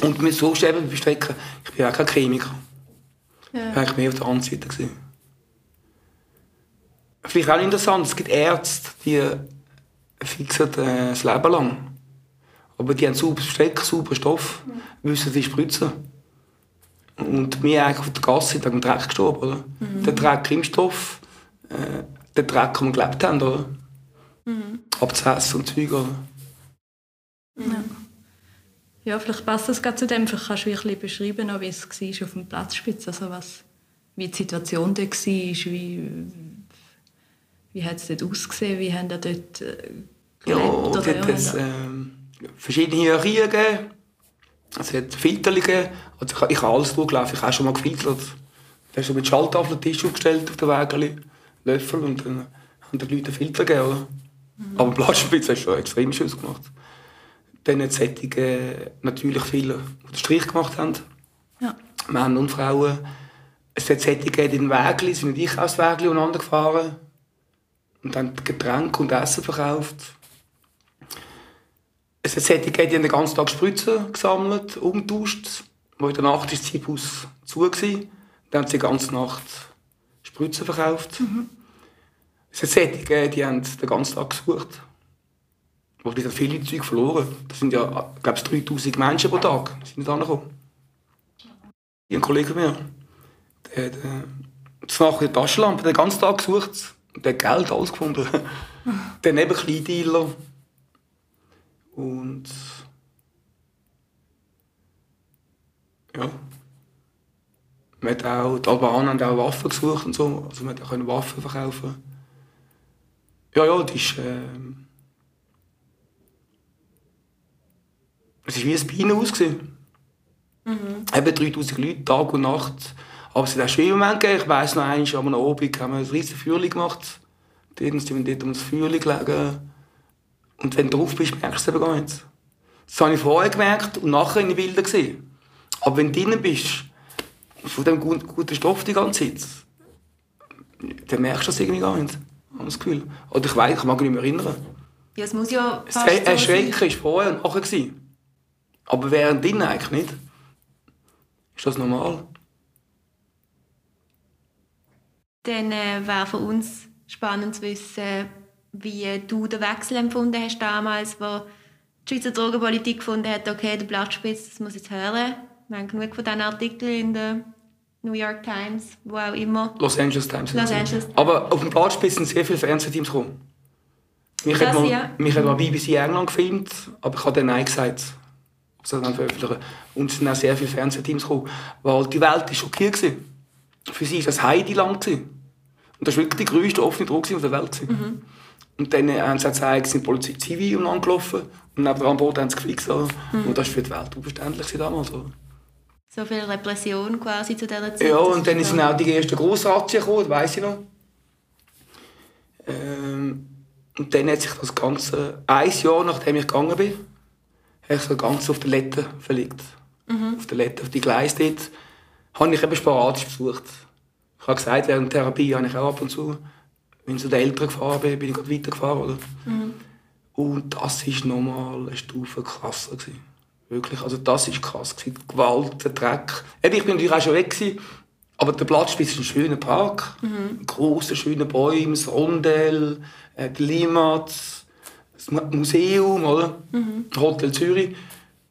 Und mit so Stäben bestrecken, ich bin auch kein Chemiker. Ich war eigentlich mehr auf der anderen Seite. Gewesen. Vielleicht auch interessant, es gibt Ärzte, die fixen äh, das Leben lang. Aber die haben sauberes Besteck, sauberen Stoff, wissen, sie spritzen. Und wir eigentlich auf der Gasse sind wegen dem Dreck gestorben, oder? Der Dreck im Stoff, äh, der Dreck, den wir gelebt haben, oder? Abzessen und Zeug, oder? Ja, vielleicht passt das gerade zu dem. Vielleicht kannst du ein bisschen beschreiben, wie es war auf dem Platzspitz. Also was, wie die Situation dort war, wie, wie hat es dort ausgesehen, wie haben ihr dort äh, Ja, gelebt? es oder hat es, ja, ähm, verschiedene Hierarchien gegeben. Es hat Filter gegeben. Also ich, ich habe alles durchgelaufen. Ich habe schon mal gefiltert. Da hast du mit Schalltafel Tisch aufgestellt auf den Wägeli, Löffel und dann haben die Leute Filter gegeben. Oder? Aber Blattspitze hast du schon extrem schön gemacht. Dann hat es natürlich viele, die den Strich gemacht haben. Ja. Männer und Frauen. Es hat gegeben, in den Wägeli, sind mit Einkaufswägeli untereinander gefahren und haben Getränke und Essen verkauft. Es hat solche gegeben, die den ganzen Tag Spritzen gesammelt, umgetauscht. Wo in der Nacht war das Zeithaus zu. Gewesen. Dann haben sie die ganze Nacht Spritzen verkauft. Es hat solche gegeben, die haben den ganzen Tag gesucht. Wo die haben viele Zeug verloren. Das sind ja, glaube ich, 3000 Menschen pro Tag sind nicht angekommen. Ein Kollege von mir, der hat äh, nachher die Taschenlampe den ganzen Tag gesucht. Und der hat Geld, alles gefunden. <laughs> Dann eben Kleindealer. Und. Ja. Man hat auch, die Albaner haben auch Waffen gesucht und so. Also man konnte Waffen verkaufen. Ja, ja, das ist. ähm, es war wie ein Bienenhaus. gewesen. Eben 3000 Leute, Tag und Nacht. Aber es hat auch schöne Momente gegeben. Ich weiss noch, einmal am Abend haben wir ein riesiges Feuerchen gemacht. Dort sind wir dort um das Feuerchen gelegen. Und wenn du drauf bist, merkst du es eben gar nicht. Das habe ich vorher gemerkt und nachher in den Bildern gesehen. Aber wenn du drin bist, von dem guten, Stoff die ganze Zeit, dann merkst du das irgendwie gar nicht. Ich habe das Gefühl. Oder ich weiß, ich mag mich nicht mehr erinnern. ja, es muss ja Das fast so sein. Erschrecken war vorher und nachher. gewesen. Aber während drinnen eigentlich nicht. Ist das normal? Dann äh, wäre für uns spannend zu wissen, wie du den Wechsel empfunden hast damals, wo die Schweizer Drogenpolitik gefunden hat, okay, der Blattspitz, das muss jetzt hören. Wir haben genug von diesen Artikeln in der New York Times, wo auch immer. Los Angeles Times. Los Angeles. Aber auf dem Platzspitz sind sehr viele Fernsehteams gekommen. Mich Krass, hat mal, ja. mich hat mal BBC England gefilmt, aber ich habe dann Nein gesagt. ob sie das dann veröffentlichen. Und es sind auch sehr viele Fernsehteams gekommen, weil die Welt war schockiert. Für sie war das Heideland. Und das war wirklich die grösste offene Droge der Welt. Mhm. Und dann haben sie gezeigt, sind die Polizei Zivil umeinander gelaufen und neben an Bord haben sie gefixt. oder? Mhm. Und das war für die Welt unverständlich damals. Oder? so viel Repression quasi zu dieser Zeit. Ja, Das und dann sind auch die ersten Grossrazzien gekommen, das weiss ich noch. Ähm, und dann hat sich das Ganze, ein Jahr nachdem ich gegangen bin, habe ich so ganz auf die Lette verlegt. Auf die Lette, auf die Gleise dort, habe ich eben sporadisch besucht. Ich habe gesagt, während der Therapie habe ich auch ab und zu, wenn ich zu den Eltern gefahren bin, bin ich gerade weitergefahren. Oder? Und das war nochmal eine Stufe krasser. Gewesen. Wirklich, also das war krass. Gewesen. Die Gewalt, der Dreck. Eben, ich bin natürlich auch schon weg, gewesen, aber der Platzspitz ist ein schöner Park. Mhm. Große, schöne Bäume, das Rondell, äh, die Limatz, das Mu- Museum, oder? Hotel Zürich.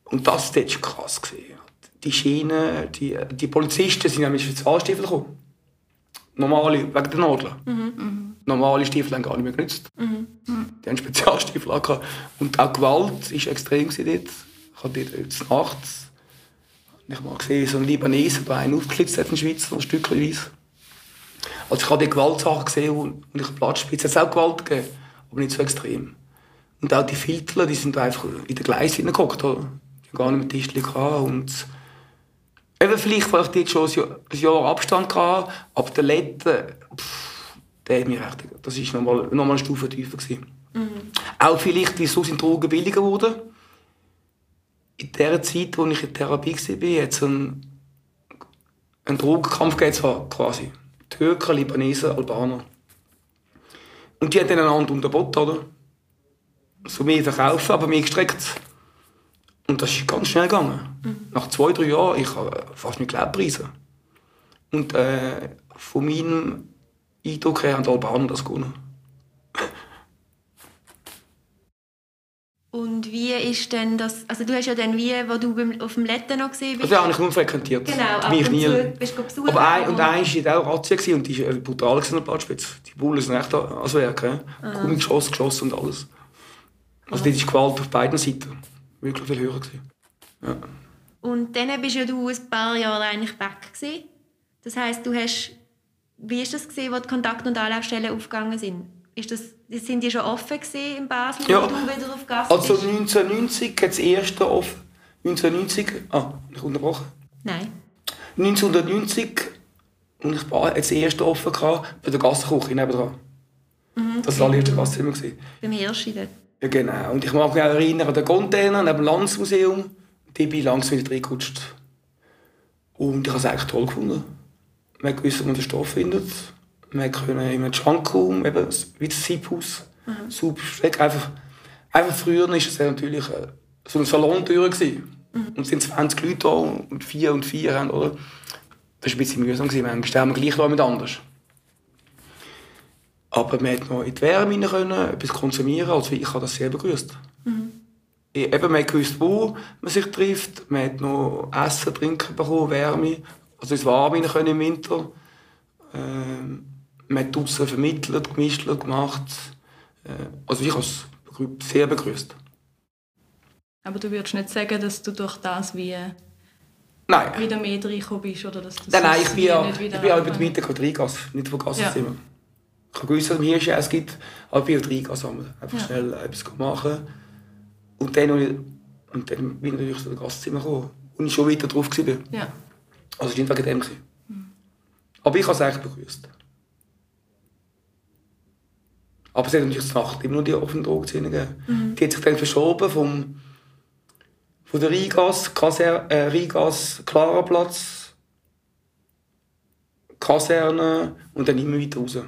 Und das war krass. Gewesen. Die Schienen, die, die Polizisten sind nämlich mit Spezialstiefeln gekommen. Normale, wegen der Nadel. Normale Stiefel haben gar nicht mehr genützt. Die haben Spezialstiefel angehabt. Und auch Gewalt war extrem dort. Ich habe dort jetzt nachts ich mal gesehen, so ein Libanese, der einen aufgeklitzt hat, ein Schweizer, ein Stückchenweise. Also ich habe die Gewaltsachen gesehen und ich habe Platzspitze. Es hat auch Gewalt gegeben, aber nicht so extrem. Und auch die Filter, die sind einfach in den Gleis hineingehockt. Die haben gar nicht mehr Tischchen gehabt. Und eben vielleicht, weil ich dort schon ein Jahr, ein Jahr Abstand hatte, aber der letzte, pff, der hat mich echt, das war nochmal, nochmal eine Stufe tiefer. Gewesen. Auch vielleicht, wieso sind Drogen billiger geworden. In der Zeit, wo ich in Therapie war, hat es einen, einen Drogenkampf gegeben, quasi. Türken, Libanesen, Albaner. Und die haben dann einander unterboten, oder? So mehr verkaufen, aber mehr gestreckt. Und das ist ganz schnell gegangen. Nach zwei, drei Jahren, ich habe fast nicht geglaubt, Preise. Und äh, von meinem Eindruck haben die Albaner das gewonnen. Und wie ist denn das, also du hast ja dann wie, wo du beim, auf dem Letten noch gesehen bist. Also, den habe ich nur frequentiert. Genau, ab und nie. zu bist du besuchen. Aber ein, und eins war auch Razzia und die war brutal gewesen, an der Platzspitze. Die Bullen sind echt ans Werk. he? Gummigeschoss, geschossen und alles. Also dort ist die Gewalt auf beiden Seiten wirklich viel höher. Gewesen. Ja. Und dann bist ja du ein paar Jahre eigentlich weg gewesen. Das heisst, du hast, wie ist das gesehen, wo die Kontakt- und Anlaufstellen aufgegangen sind? Ist das, sind die schon offen gewesen in Basel, Ja. wo du wieder auf Gas Also bist? 1990 hat das erste offen. 1990, ah, ich unterbrochen. Nein. 1990 und ich war das erste offen gehabt, bei der Gassenküche nebenan. Das war das allererste Gasszimmer. gewesen. Beim Hirschi dort. Ja, genau. Und ich mag mich auch erinnern an den Container neben dem Landesmuseum. Da bin ich langsam wieder reingerutscht. Und ich habe es eigentlich toll gefunden. Man hat gewusst, wo man den Stoff findet. Man konnte in einem Junkum, eben wie das Siebhaus, super versteckt. Einfach, einfach früher war es natürlich äh, so eine Salontür. gewesen. Und es sind 20 Leute da und vier und vier haben, oder? Das war ein bisschen mühsam. Manchmal haben wir gleich jemand anders. Aber man konnte noch in die Wärme rein können, etwas konsumieren. Also ich habe das sehr begrüßt. Ich- Eben, man gewusst, wo man sich trifft. Man hat noch Essen, Trinken bekommen, Wärme. Also ins rein können im Winter. Ähm, man hat draussen vermittelt, gemischt, gemacht. Äh, also ich habe es sehr begrüßt. Aber du würdest nicht sagen, dass du durch das wie Nein. wieder mehr reingekommen bist oder dass du Nein, nein, ich bin ja, ich bin ja über die kein Reingas, nicht von Gassenzimmer. Ja. Ich habe gewusst, dass es hier Hirsch gibt, aber ich bin sammeln. Einfach Ja. schnell etwas machen. Und dann, und dann bin ich natürlich zu den Gastzimmer gekommen. Und ich schon weiter drauf war. Ja. Also es war nicht wegen dem. gewesen. Aber ich habe es eigentlich begrüßt. Aber es hat natürlich zur Nacht immer noch die offenen Drogenzähne gegeben. Die hat sich dann verschoben vom, von der Rheingas, Kaser, äh, Rheingas, Klaraplatz, Kaserne und dann immer weiter raus.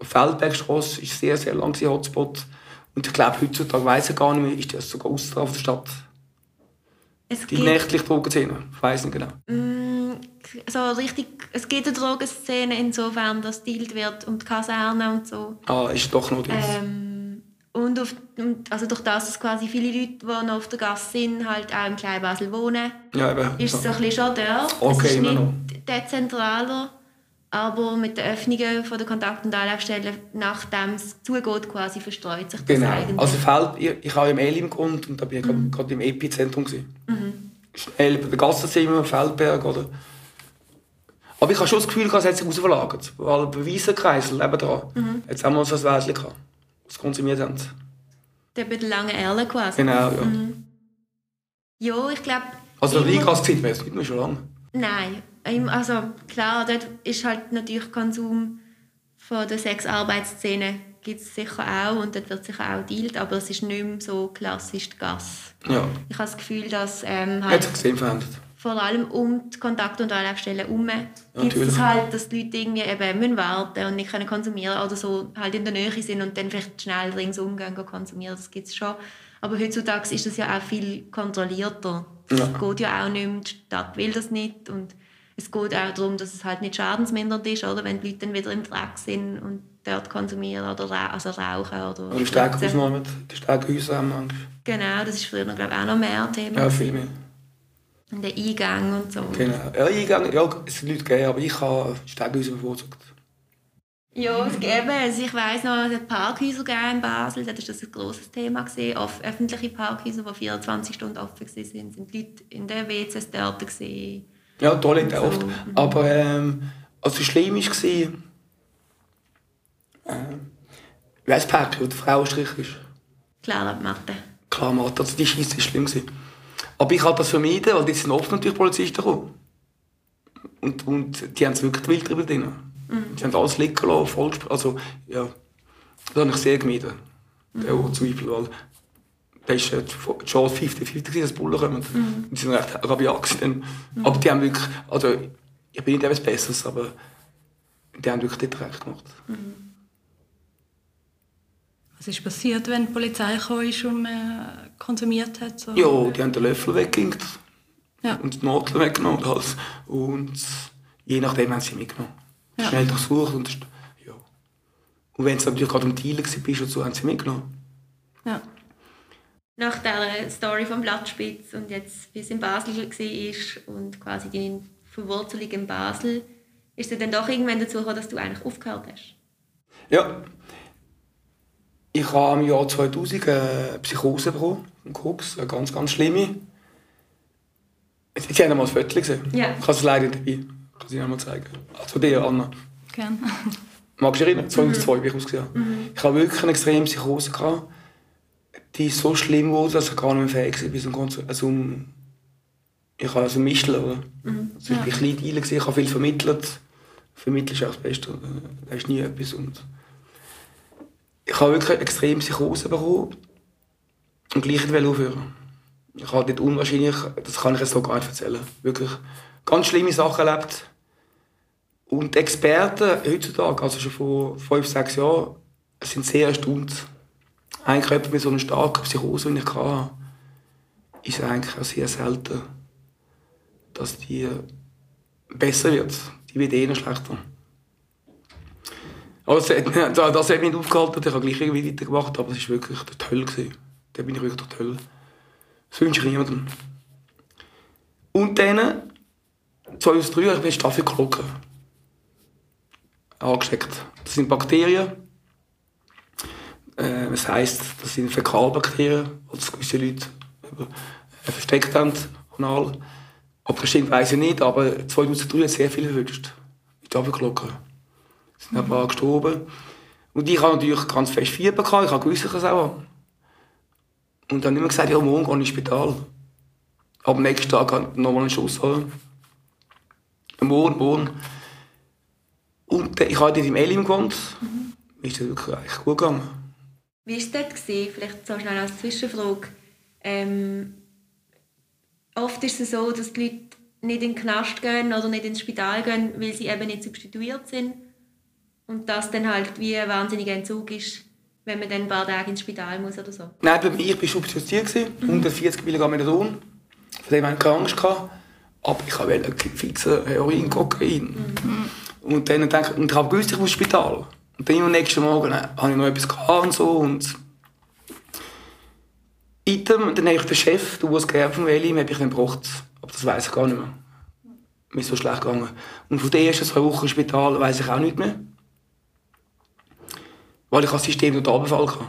Feldbergstrasse ist sehr, sehr lang ein Hotspot. Und ich glaube, heutzutage weiss ich gar nicht mehr, ist das sogar außerhalb der Stadt. Es Die nächtliche Drogenszene. Ich weiss nicht genau. Mm, so richtig, es gibt eine Drogenszene insofern, dass dealt wird und die Kaserne und so. Ah, ist doch noch das. Ähm, und, auf, also durch das, dass quasi viele Leute, die noch auf der Gasse sind, halt auch im Kleinbasel wohnen, ja, eben. ist es so ein bisschen schon dort. Okay, es ist immer noch. nicht dezentraler, aber mit der Öffnungen von der Kontakt- und Anlaufstellen, nachdem es zugeht, quasi verstreut sich das Genau. eigentlich. Also Feld, ich, ich habe im Elim gewohnt und da bin ich Mhm. gerade im Epizentrum. Gewesen. Schnell bei der Gassenzimmer, Feldberg, oder? Aber ich habe schon das Gefühl, es hat sich herausverlagert. Weil bei Wiesenkreisel nebenan Mhm. hat es auch mal so ein Wäldchen gehabt, das konsumiert haben. Der bei den langen Erlen quasi. Genau, ja. Ja, ich glaube... Also immer- Rheingas sieht man jetzt nicht mehr schon lange. Nein, also klar, dort ist halt natürlich Konsum von der Sexarbeitsszene gibt es sicher auch und dort wird sicher auch dealt, aber es ist nicht mehr so klassisch die Gas. Ja. Ich habe das Gefühl, dass ähm, halt Hat sich gesehen verändert. Vor allem um die Kontakt- und Anlaufstellen herum gibt es halt, dass die Leute irgendwie eben müssen warten und nicht können konsumieren oder so halt in der Nähe sind und dann vielleicht schnell ringsum gehen konsumieren, das gibt es schon. Aber heutzutage ist das ja auch viel kontrollierter. Es ja. geht ja auch nicht mehr, die Stadt will das nicht und es geht auch darum, dass es halt nicht schadensmindernd ist, oder? wenn die Leute dann wieder im Dreck sind und dort konsumieren oder ra also rauchen. Oder oder Stegenausnahmen, die Stegenhäuser haben manchmal. Genau, das ist früher glaube ich, auch noch mehr Thema. Ja, viel mehr. Und der Eingang und so. Genau. Ja, Eingang, ja, es sind Leute gegeben, aber ich habe Stegenhäuser bevorzugt. Ja, es gäbe, also ich weiss noch, es hat Parkhäuser in Basel, das war ein grosses Thema. Gewesen. Öffentliche Parkhäuser, die 24 Stunden offen waren, sind die Leute in den WCs dort. Gewesen. Ja, Toilette so. oft. Mhm. Aber ähm, also schlimm war, äh, wie heißt Päckchen, wo der Frauenstrich ist? Klar, Mathe. Klar, Mathe. Also die Scheisse war schlimm. Gewesen. Aber ich habe das vermieden, weil die sind oft natürlich Polizisten gekommen. Und, und die haben es wirklich wild drüber drin. Mhm. Die haben alles liegen lassen, voll Also, ja, das habe ich sehr gemieden. Mhm. Der Zweifel, weil da war die Chance 50-50, dass Bullen kommen. Mhm. Und die waren recht rabiat. Mhm. Aber die haben wirklich, also ich bin nicht etwas Besseres, aber die haben wirklich nicht recht gemacht. Mhm. Was ist passiert, wenn die Polizei kam und man konsumiert hat? So? Ja, die haben den Löffel weggehinkt ja. und die Nadel weggenommen und Und je nachdem haben sie mitgenommen. Ja. Schnell durchsucht und ja. Und wenn es natürlich gerade um Dealen war und so, haben sie mitgenommen. Ja nach der Story vom Blattspitz und jetzt bis in Basel war und quasi deine Verwurzelung in Basel, ist es dann doch irgendwann dazu gekommen, dass du eigentlich aufgehört hast? Ja. Ich habe im Jahr 2000 eine Psychose bekommen, einen Koks, eine ganz, ganz schlimme. Sie haben mal ein Foto gesehen. Ja. Ich habe es leider nicht dabei. Ich kann es Ihnen mal zeigen. Also dir, Anna. Gerne. <laughs> Magst du dich erinnern? 2002 mhm. wie ich ausgesehen mhm. Ich habe wirklich eine extreme Psychose. Gehabt die so schlimm geworden, dass ich gar nicht mehr fähig war, bis also, ich habe also Mischel, oder? Mhm. Also, ich war ja. klein Dealer, ich habe viel vermittelt. Vermitteln ist auch das Beste, da ist nie etwas. Und ich habe wirklich extrem Psychose bekommen und gleich nicht aufhören. Ich habe dort unwahrscheinlich, das kann ich jetzt so gar nicht erzählen, wirklich ganz schlimme Sachen erlebt. Und Experten heutzutage, also schon vor fünf, sechs Jahren, sind sehr erstaunt eigentlich jemand mit so einer starken Psychose, wie ich hatte, ist eigentlich auch sehr selten, dass die besser wird. Die wird eher schlechter. Also, <laughs> das hat mich nicht aufgehalten, ich habe gleich irgendwie weitergemacht, aber es war wirklich der Hölle. Da bin ich wirklich der Hölle. Das wünsche ich niemandem. Und dann, 2003, habe ich bin Staphylokokken angesteckt. Das sind Bakterien, äh, was heisst, das sind Fäkalbakterien, die gewisse Leute äh, versteckt haben, anal. Aber bestimmt weiss ich nicht, aber 2003 hat sehr viele erwischt. Mit. Sind ein paar gestorben. Und ich hatte natürlich ganz fest Fieber. Gehabt. Ich habe gewusst, ich es auch Und dann immer gesagt, ja, morgen gehe ich ins Spital. Aber am nächsten Tag habe ich nochmal einen Schuss holen. Morgen, morgen. Und ich habe dort im Elim gewohnt. Mhm. Ist das wirklich eigentlich gut gegangen. Wie war es dort? Vielleicht so schnell als Zwischenfrage. Ähm, oft ist es so, dass die Leute nicht in den Knast gehen oder nicht ins Spital gehen, weil sie eben nicht substituiert sind. Und das dann halt wie ein wahnsinniger Entzug ist, wenn man dann ein paar Tage ins Spital muss oder so. Nein, bei mir, ich war substituiert, mhm. 140 Milligramm Methadon. Von dem hatte ich keine Angst. Aber ich wollte fixen Heroin, Kokain. Mhm. Und dann denke ich, und ich habe gewusst, ich muss ins Spital. Und dann am nächsten Morgen äh, habe ich noch etwas gehabt und so. Und Item, dann habe ich den Chef, der was gegeben vom Elim, habe ich dann gebracht. Aber das weiß ich gar nicht mehr. Mir ist so schlecht gegangen. Und von den ersten zwei Wochen im Spital weiß ich auch nicht mehr. Weil ich das System dort Abfall hatte.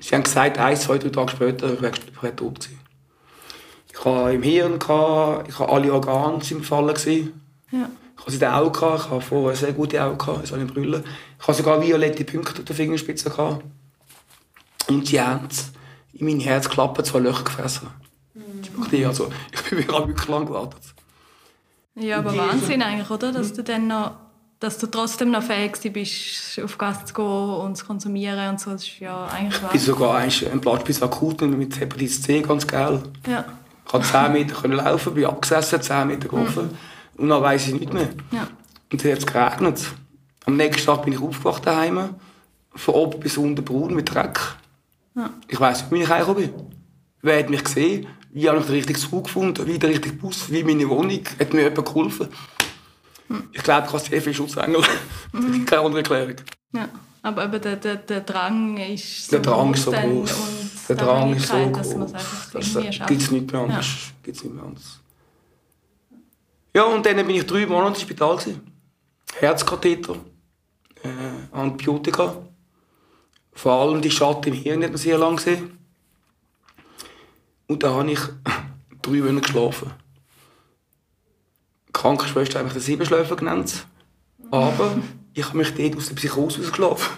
Sie haben gesagt, ein, zwei, drei Tage später werde ich tot sein. Ich hatte im Hirn, ich hatte alle Organe im Fall. Ja. Ich hatte sie in den Augen, ich hatte vorher sehr gute Augen, ich hatte Brille. Ich hatte sogar violette Punkte auf der Fingerspitze. Und sie haben in mein Herzklappe zwei Löcher gefressen. Mhm. Also, <laughs> ich bin wirklich lang gewartet. Ja, aber Wahnsinn eigentlich, oder? Dass du dann noch, dass du trotzdem noch fähig bist, auf Gas zu gehen und zu konsumieren und so. Das ist ja eigentlich Ich bin sogar einen Platz bis akut mit Hepatitis C, ganz geil. Ja. Ich konnte 10 Meter können laufen, bin abgesessen, 10 Meter gelaufen. Mhm. Und dann weiss ich nicht mehr. Ja. Und dann hat es geregnet. Am nächsten Tag bin ich aufgewacht daheim, von oben bis unten braun mit Dreck. Ja. Ich weiss nicht, wie ich heimgekommen bin. Wer hat mich gesehen? Wie habe ich den richtigen Zug gefunden? Wie der richtige Bus? Wie meine Wohnung? Hat mir jemand geholfen? Hm. Ich glaube, ich habe sehr viel Schutzengel. Mhm. Keine andere Erklärung. Ja. Aber eben der, der, der Drang ist so Der Drang ist so groß. Der Drang ist so groß. Das gibt es nicht mehr anders. Ja. Gibt's nicht mehr anders. Ja, und dann bin ich drei Monate im Spital. Gewesen. Herzkatheter, äh, Antibiotika. Vor allem die Schatten im Hirn hat man sehr lange gesehen. Und da habe ich <laughs> drei Monate geschlafen. Krankenschwester hat mich den Siebenschläfer genannt. Aber ich habe mich dort aus der Psychose ausgeschlafen.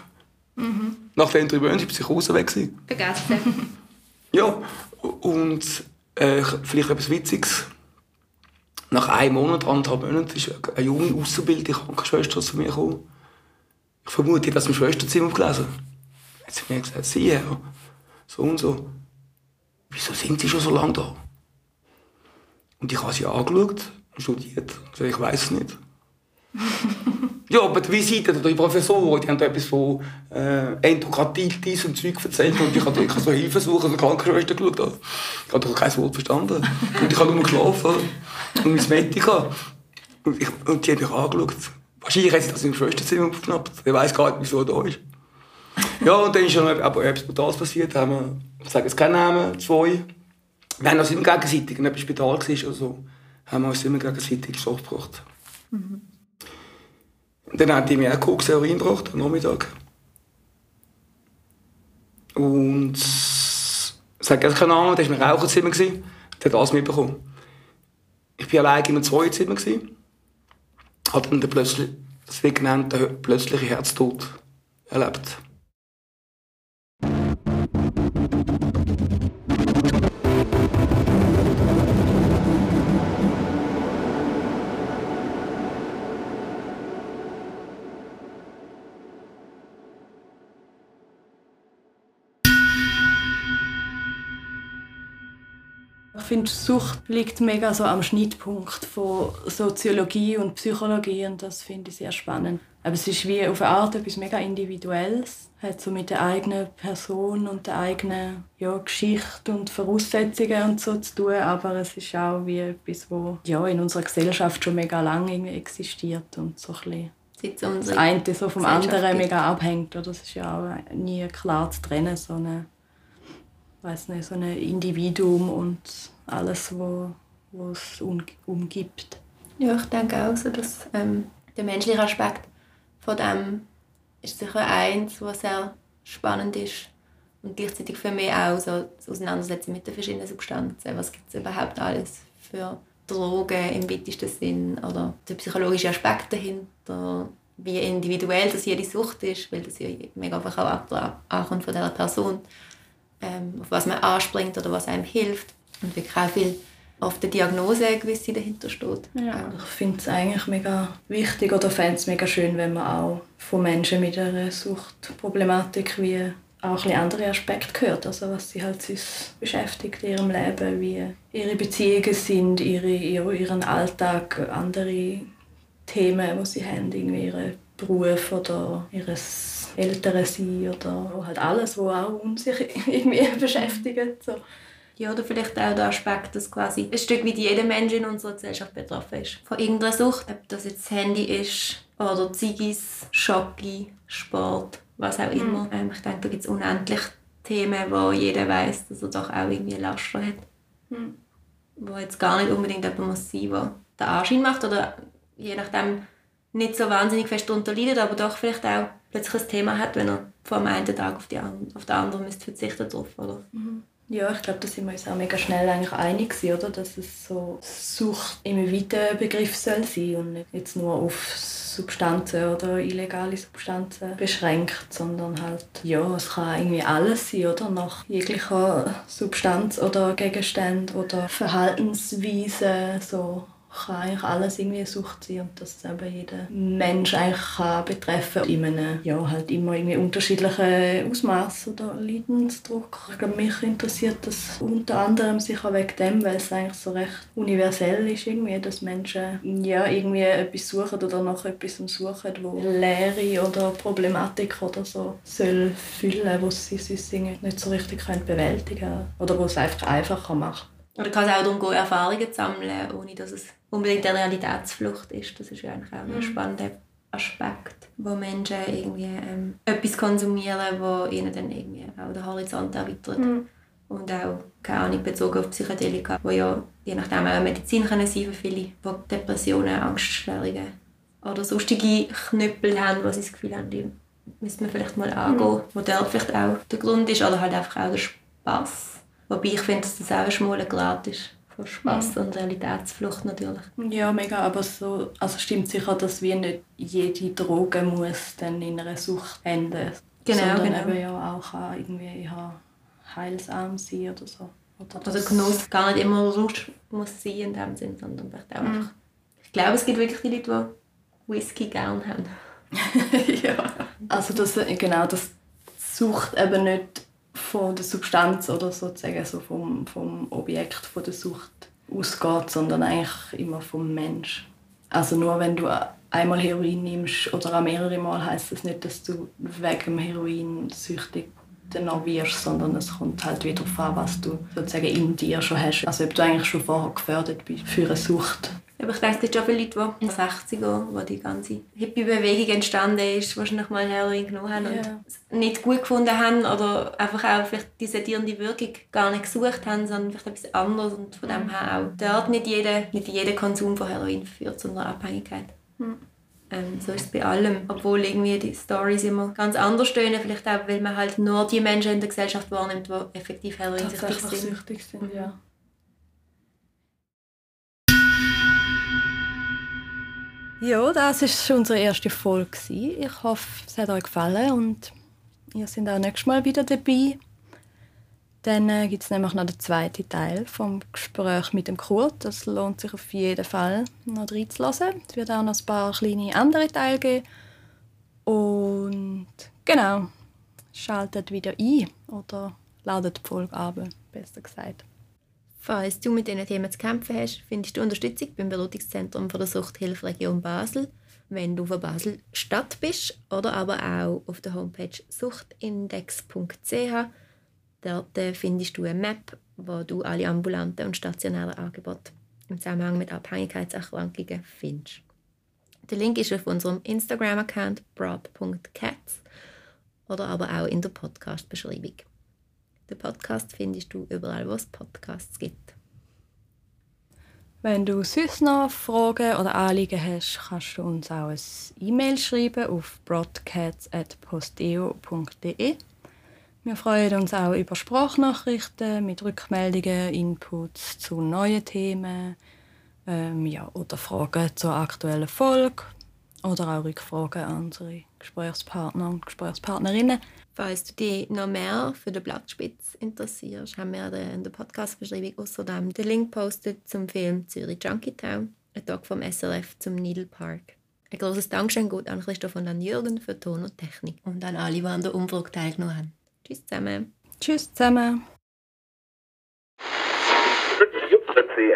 Mhm. Nach den drei Monaten war die Psychose weg. Vergessen. ja, und äh, vielleicht etwas Witziges. Nach einem Monat, anderthalb Monaten, ist eine junge, auszubildende Krankenschwester zu mir gekommen. Ich vermute, dass im Schwesterzimmer gelesen hat. sie mir gesagt, sie, ja, so und so. Wieso sind Sie schon so lange da? Und ich habe sie angeschaut studiert. Und ich weiß es nicht. <laughs> ja, aber die Visite, die Professoren, die haben da etwas von äh, Endokratitis und Zeug erzählt und ich habe, ich so Hilfe suchen, so Krankenschwester geschaut. Ich habe doch kein Wort verstanden. Und ich habe nur geschlafen und mein Medica. Und, ich, und die haben mich angeschaut. Wahrscheinlich hat sie das im Schwesterzimmer aufgeschnappt. Ich weiß gar nicht, wieso er da ist. Ja, und dann ist schon aber etwas Brutales passiert. Da haben wir, ich sage jetzt keinen Namen, zwei. Wir haben uns immer gegenseitig, wenn etwas Spital war oder so, haben wir uns immer gegenseitig Stoff gebracht. Mhm. Und dann hat die mir auch Koks-Heroin gebracht, am Nachmittag. Und sage jetzt keinen Namen, das war mein Raucherzimmer. Der hat alles mitbekommen. Ich war allein in einem Zweizimmer. Hat dann plötzlich, das wird genannt, der plötzliche Herztod erlebt. Finde, Sucht liegt mega so am Schnittpunkt von Soziologie und Psychologie und das finde ich sehr spannend. Aber es ist wie auf eine Art etwas mega Individuelles, hat so mit der eigenen Person und der eigenen ja, Geschichte und Voraussetzungen und so zu tun, aber es ist auch wie etwas, wo ja, in unserer Gesellschaft schon mega lange irgendwie existiert und so ein bisschen das eine so vom anderen mega abhängt. Oder? Das ist ja auch nie klar zu trennen, so eine weiß nicht, so ein Individuum und alles, was es umgibt. Ja, ich denke auch so, dass ähm, der menschliche Aspekt von dem ist sicher eins, was sehr spannend ist und gleichzeitig für mich auch so das Auseinandersetzen mit den verschiedenen Substanzen. Was gibt es überhaupt alles für Drogen im weitesten Sinn oder der psychologische Aspekt dahinter, wie individuell das jede Sucht ist, weil das ja mega einfach auch ankommt von dieser Person ähm, auf was man anspringt oder was einem hilft. Und wirklich auch viel auf der Diagnose gewisse dahinter steht. Ja, ich finde es eigentlich mega wichtig oder fände es mega schön, wenn man auch von Menschen mit einer Suchtproblematik wie auch ein andere Aspekte hört, also was sie halt sich beschäftigt in ihrem Leben, wie ihre Beziehungen sind, ihre, ihren Alltag, andere Themen, die sie haben, irgendwie ihren Beruf oder ihres Eltern sein oder halt alles, was auch uns sich <laughs> irgendwie beschäftigt. So. Ja, oder vielleicht auch der Aspekt, dass quasi ein Stück wie jeder Mensch in unserer Gesellschaft betroffen ist. Von irgendeiner Sucht, ob das jetzt Handy ist oder Ziggis, Schocki, Sport, was auch immer. Mhm. Ähm, ich denke, da gibt es unendlich Themen, wo jeder weiß, dass er doch auch irgendwie Laster hat. Mhm. Wo jetzt gar nicht unbedingt jemand muss sein, der den Anschein macht oder je nachdem nicht so wahnsinnig fest darunter leidet, aber doch vielleicht auch plötzlich ein Thema hat, wenn er vom einen Tag auf, die, auf den anderen müsste verzichten drauf, oder? Mhm. Ja, ich glaube, da sind wir uns auch mega schnell eigentlich einig oder? dass es so Sucht immer weiter Begriff soll sein und nicht jetzt nur auf Substanzen oder illegale Substanzen beschränkt, sondern halt, ja, es kann irgendwie alles sein, oder? Nach jeglicher Substanz oder Gegenstand oder Verhaltensweise, so kann eigentlich alles irgendwie eine Sucht sein und dass es eben jeden Mensch eigentlich kann betreffen in einem ja, halt immer irgendwie unterschiedlichen Ausmaß oder Leidensdruck. Ich glaube, mich interessiert das unter anderem sicher wegen dem, weil es eigentlich so recht universell ist irgendwie, dass Menschen ja irgendwie etwas suchen oder nach etwas suchen, wo Leere oder Problematik oder so soll füllen, wo sie sonst nicht so richtig bewältigen können oder wo es einfach einfacher macht. Oder kann es auch darum gehen, Erfahrungen zu sammeln, ohne dass es unbedingt eine Realitätsflucht ist. Das ist ja eigentlich auch ein mhm. spannender Aspekt, wo Menschen irgendwie ähm, etwas konsumieren, wo ihnen dann irgendwie auch den Horizont erweitert. Mhm. Und auch, keine Ahnung, bezogen auf Psychedelika, wo ja je nachdem auch Medizin können sein für viele, die Depressionen, Angststörungen oder sonstige Knüppel haben, wo sie das Gefühl haben, die müsste man vielleicht mal angehen, mhm. wo dort vielleicht auch der Grund ist oder halt einfach auch der Spass Wobei ich finde, dass das auch ein schmaler Grad ist von Spass mhm. und Realitätsflucht natürlich. Ja, mega, aber so, also stimmt sicher, dass wie nicht jede Droge muss dann in einer Sucht enden. Genau, sondern genau. eben ja auch kann irgendwie heilsam sein oder so. Oder also Genuss gar nicht immer Lust muss sein in dem Sinn, sondern vielleicht auch mhm. Ich glaube, es gibt wirklich die Leute, die Whisky gerne haben. <laughs> ja. Also das, genau, das sucht eben nicht von der Substanz oder sozusagen so vom, vom Objekt von der Sucht ausgeht, sondern eigentlich immer vom Mensch. Also nur wenn du einmal Heroin nimmst oder auch mehrere Mal heißt das nicht, dass du wegen Heroin süchtig danach wirst, sondern es kommt halt wieder darauf an, was du sozusagen in dir schon hast. Also ob du eigentlich schon vorher gefördert bist für eine Sucht. Aber ich denke, es gibt schon viele Leute, die in den 60er, wo die ganze Hippie-Bewegung entstanden ist, wahrscheinlich mal Heroin genommen haben und es nicht gut gefunden haben oder einfach auch vielleicht die sedierende Wirkung gar nicht gesucht haben, sondern vielleicht etwas anderes und von dem her auch dort nicht jeder, nicht jeder Konsum von Heroin führt zu einer Abhängigkeit. Mhm. Ähm, so ist es bei allem. Obwohl irgendwie die Stories immer ganz anders stehen, vielleicht auch, weil man halt nur die Menschen in der Gesellschaft wahrnimmt, die effektiv Heroin süchtig sind. Süchtig sind ja. Ja, das war unsere erste Folge. Ich hoffe, es hat euch gefallen und ihr seid auch nächstes Mal wieder dabei. Dann äh, gibt es nämlich noch den zweiten Teil vom Gespräch mit dem Kurt. Das lohnt sich auf jeden Fall noch reinzulassen. Es wird auch noch ein paar kleine andere Teile geben. Und genau, schaltet wieder ein oder ladet die Folge ab, besser gesagt. Falls du mit diesen Themen zu kämpfen hast, findest du Unterstützung beim Beratungszentrum der Suchthilfe Region Basel, wenn du von Basel Stadt bist oder aber auch auf der Homepage suchtindex.ch. Dort äh, findest du eine Map, wo du alle ambulanten und stationären Angebote im Zusammenhang mit Abhängigkeitserkrankungen findest. Der Link ist auf unserem Instagram-Account broad.cats oder aber auch in der Podcast-Beschreibung. Den Podcast findest du überall, wo es Podcasts gibt. Wenn du sonst noch Fragen oder Anliegen hast, kannst du uns auch ein E-Mail schreiben auf broadcats.posteo.de. Wir freuen uns auch über Sprachnachrichten mit Rückmeldungen, Inputs zu neuen Themen ähm, ja, oder Fragen zur aktuellen Folge oder auch Rückfragen an unsere Gesprächspartner und Gesprächspartnerinnen. Falls du dich noch mehr für den Blattspitz interessierst, haben wir in der Podcast-Beschreibung außerdem den Link postet zum Film Zürich Junkietown, ein Tag vom SRF zum Needle Park. Ein großes Dankeschön geht an Christoph und an Jürgen für Ton und Technik und an alle, die an der Umfrage teilgenommen haben. Tschüss zusammen. Tschüss zusammen.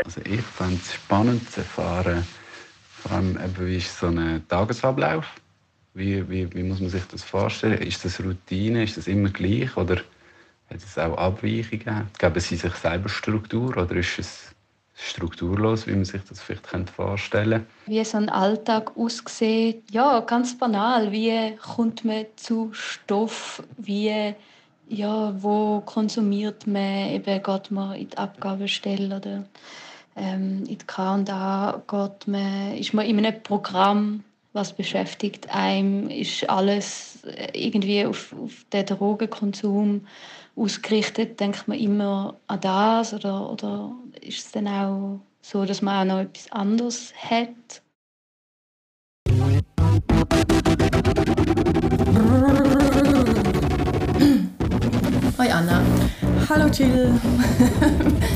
Also ich fand es spannend zu erfahren, vor allem eben, wie ist so ein Tagesablauf wie, wie, wie muss man sich das vorstellen? Ist das Routine? Ist das immer gleich? Oder hat es auch Abweichungen? Geben sie sich selber Struktur? Oder ist es strukturlos, wie man sich das vielleicht vorstellen könnte? Wie so ein Alltag aussieht? Ja, ganz banal. Wie kommt man zu Stoff? Wie, ja, wo konsumiert man? Eben geht man in die Abgabestelle oder ähm, in die K&A geht man, ist man in einem Programm was beschäftigt einem, ist alles irgendwie auf, auf den Drogenkonsum ausgerichtet, denkt man immer an das oder, oder ist es dann auch so, dass man auch noch etwas anderes hat? Hoi Anna. Hallo Jill. <laughs>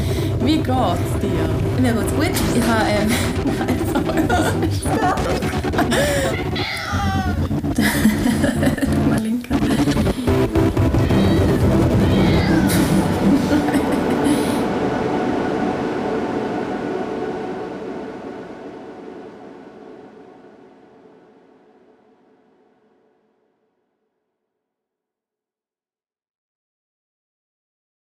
Wie geht's dir? Mir geht's gut. Ich habe ähm, <laughs> <laughs> einfach linker.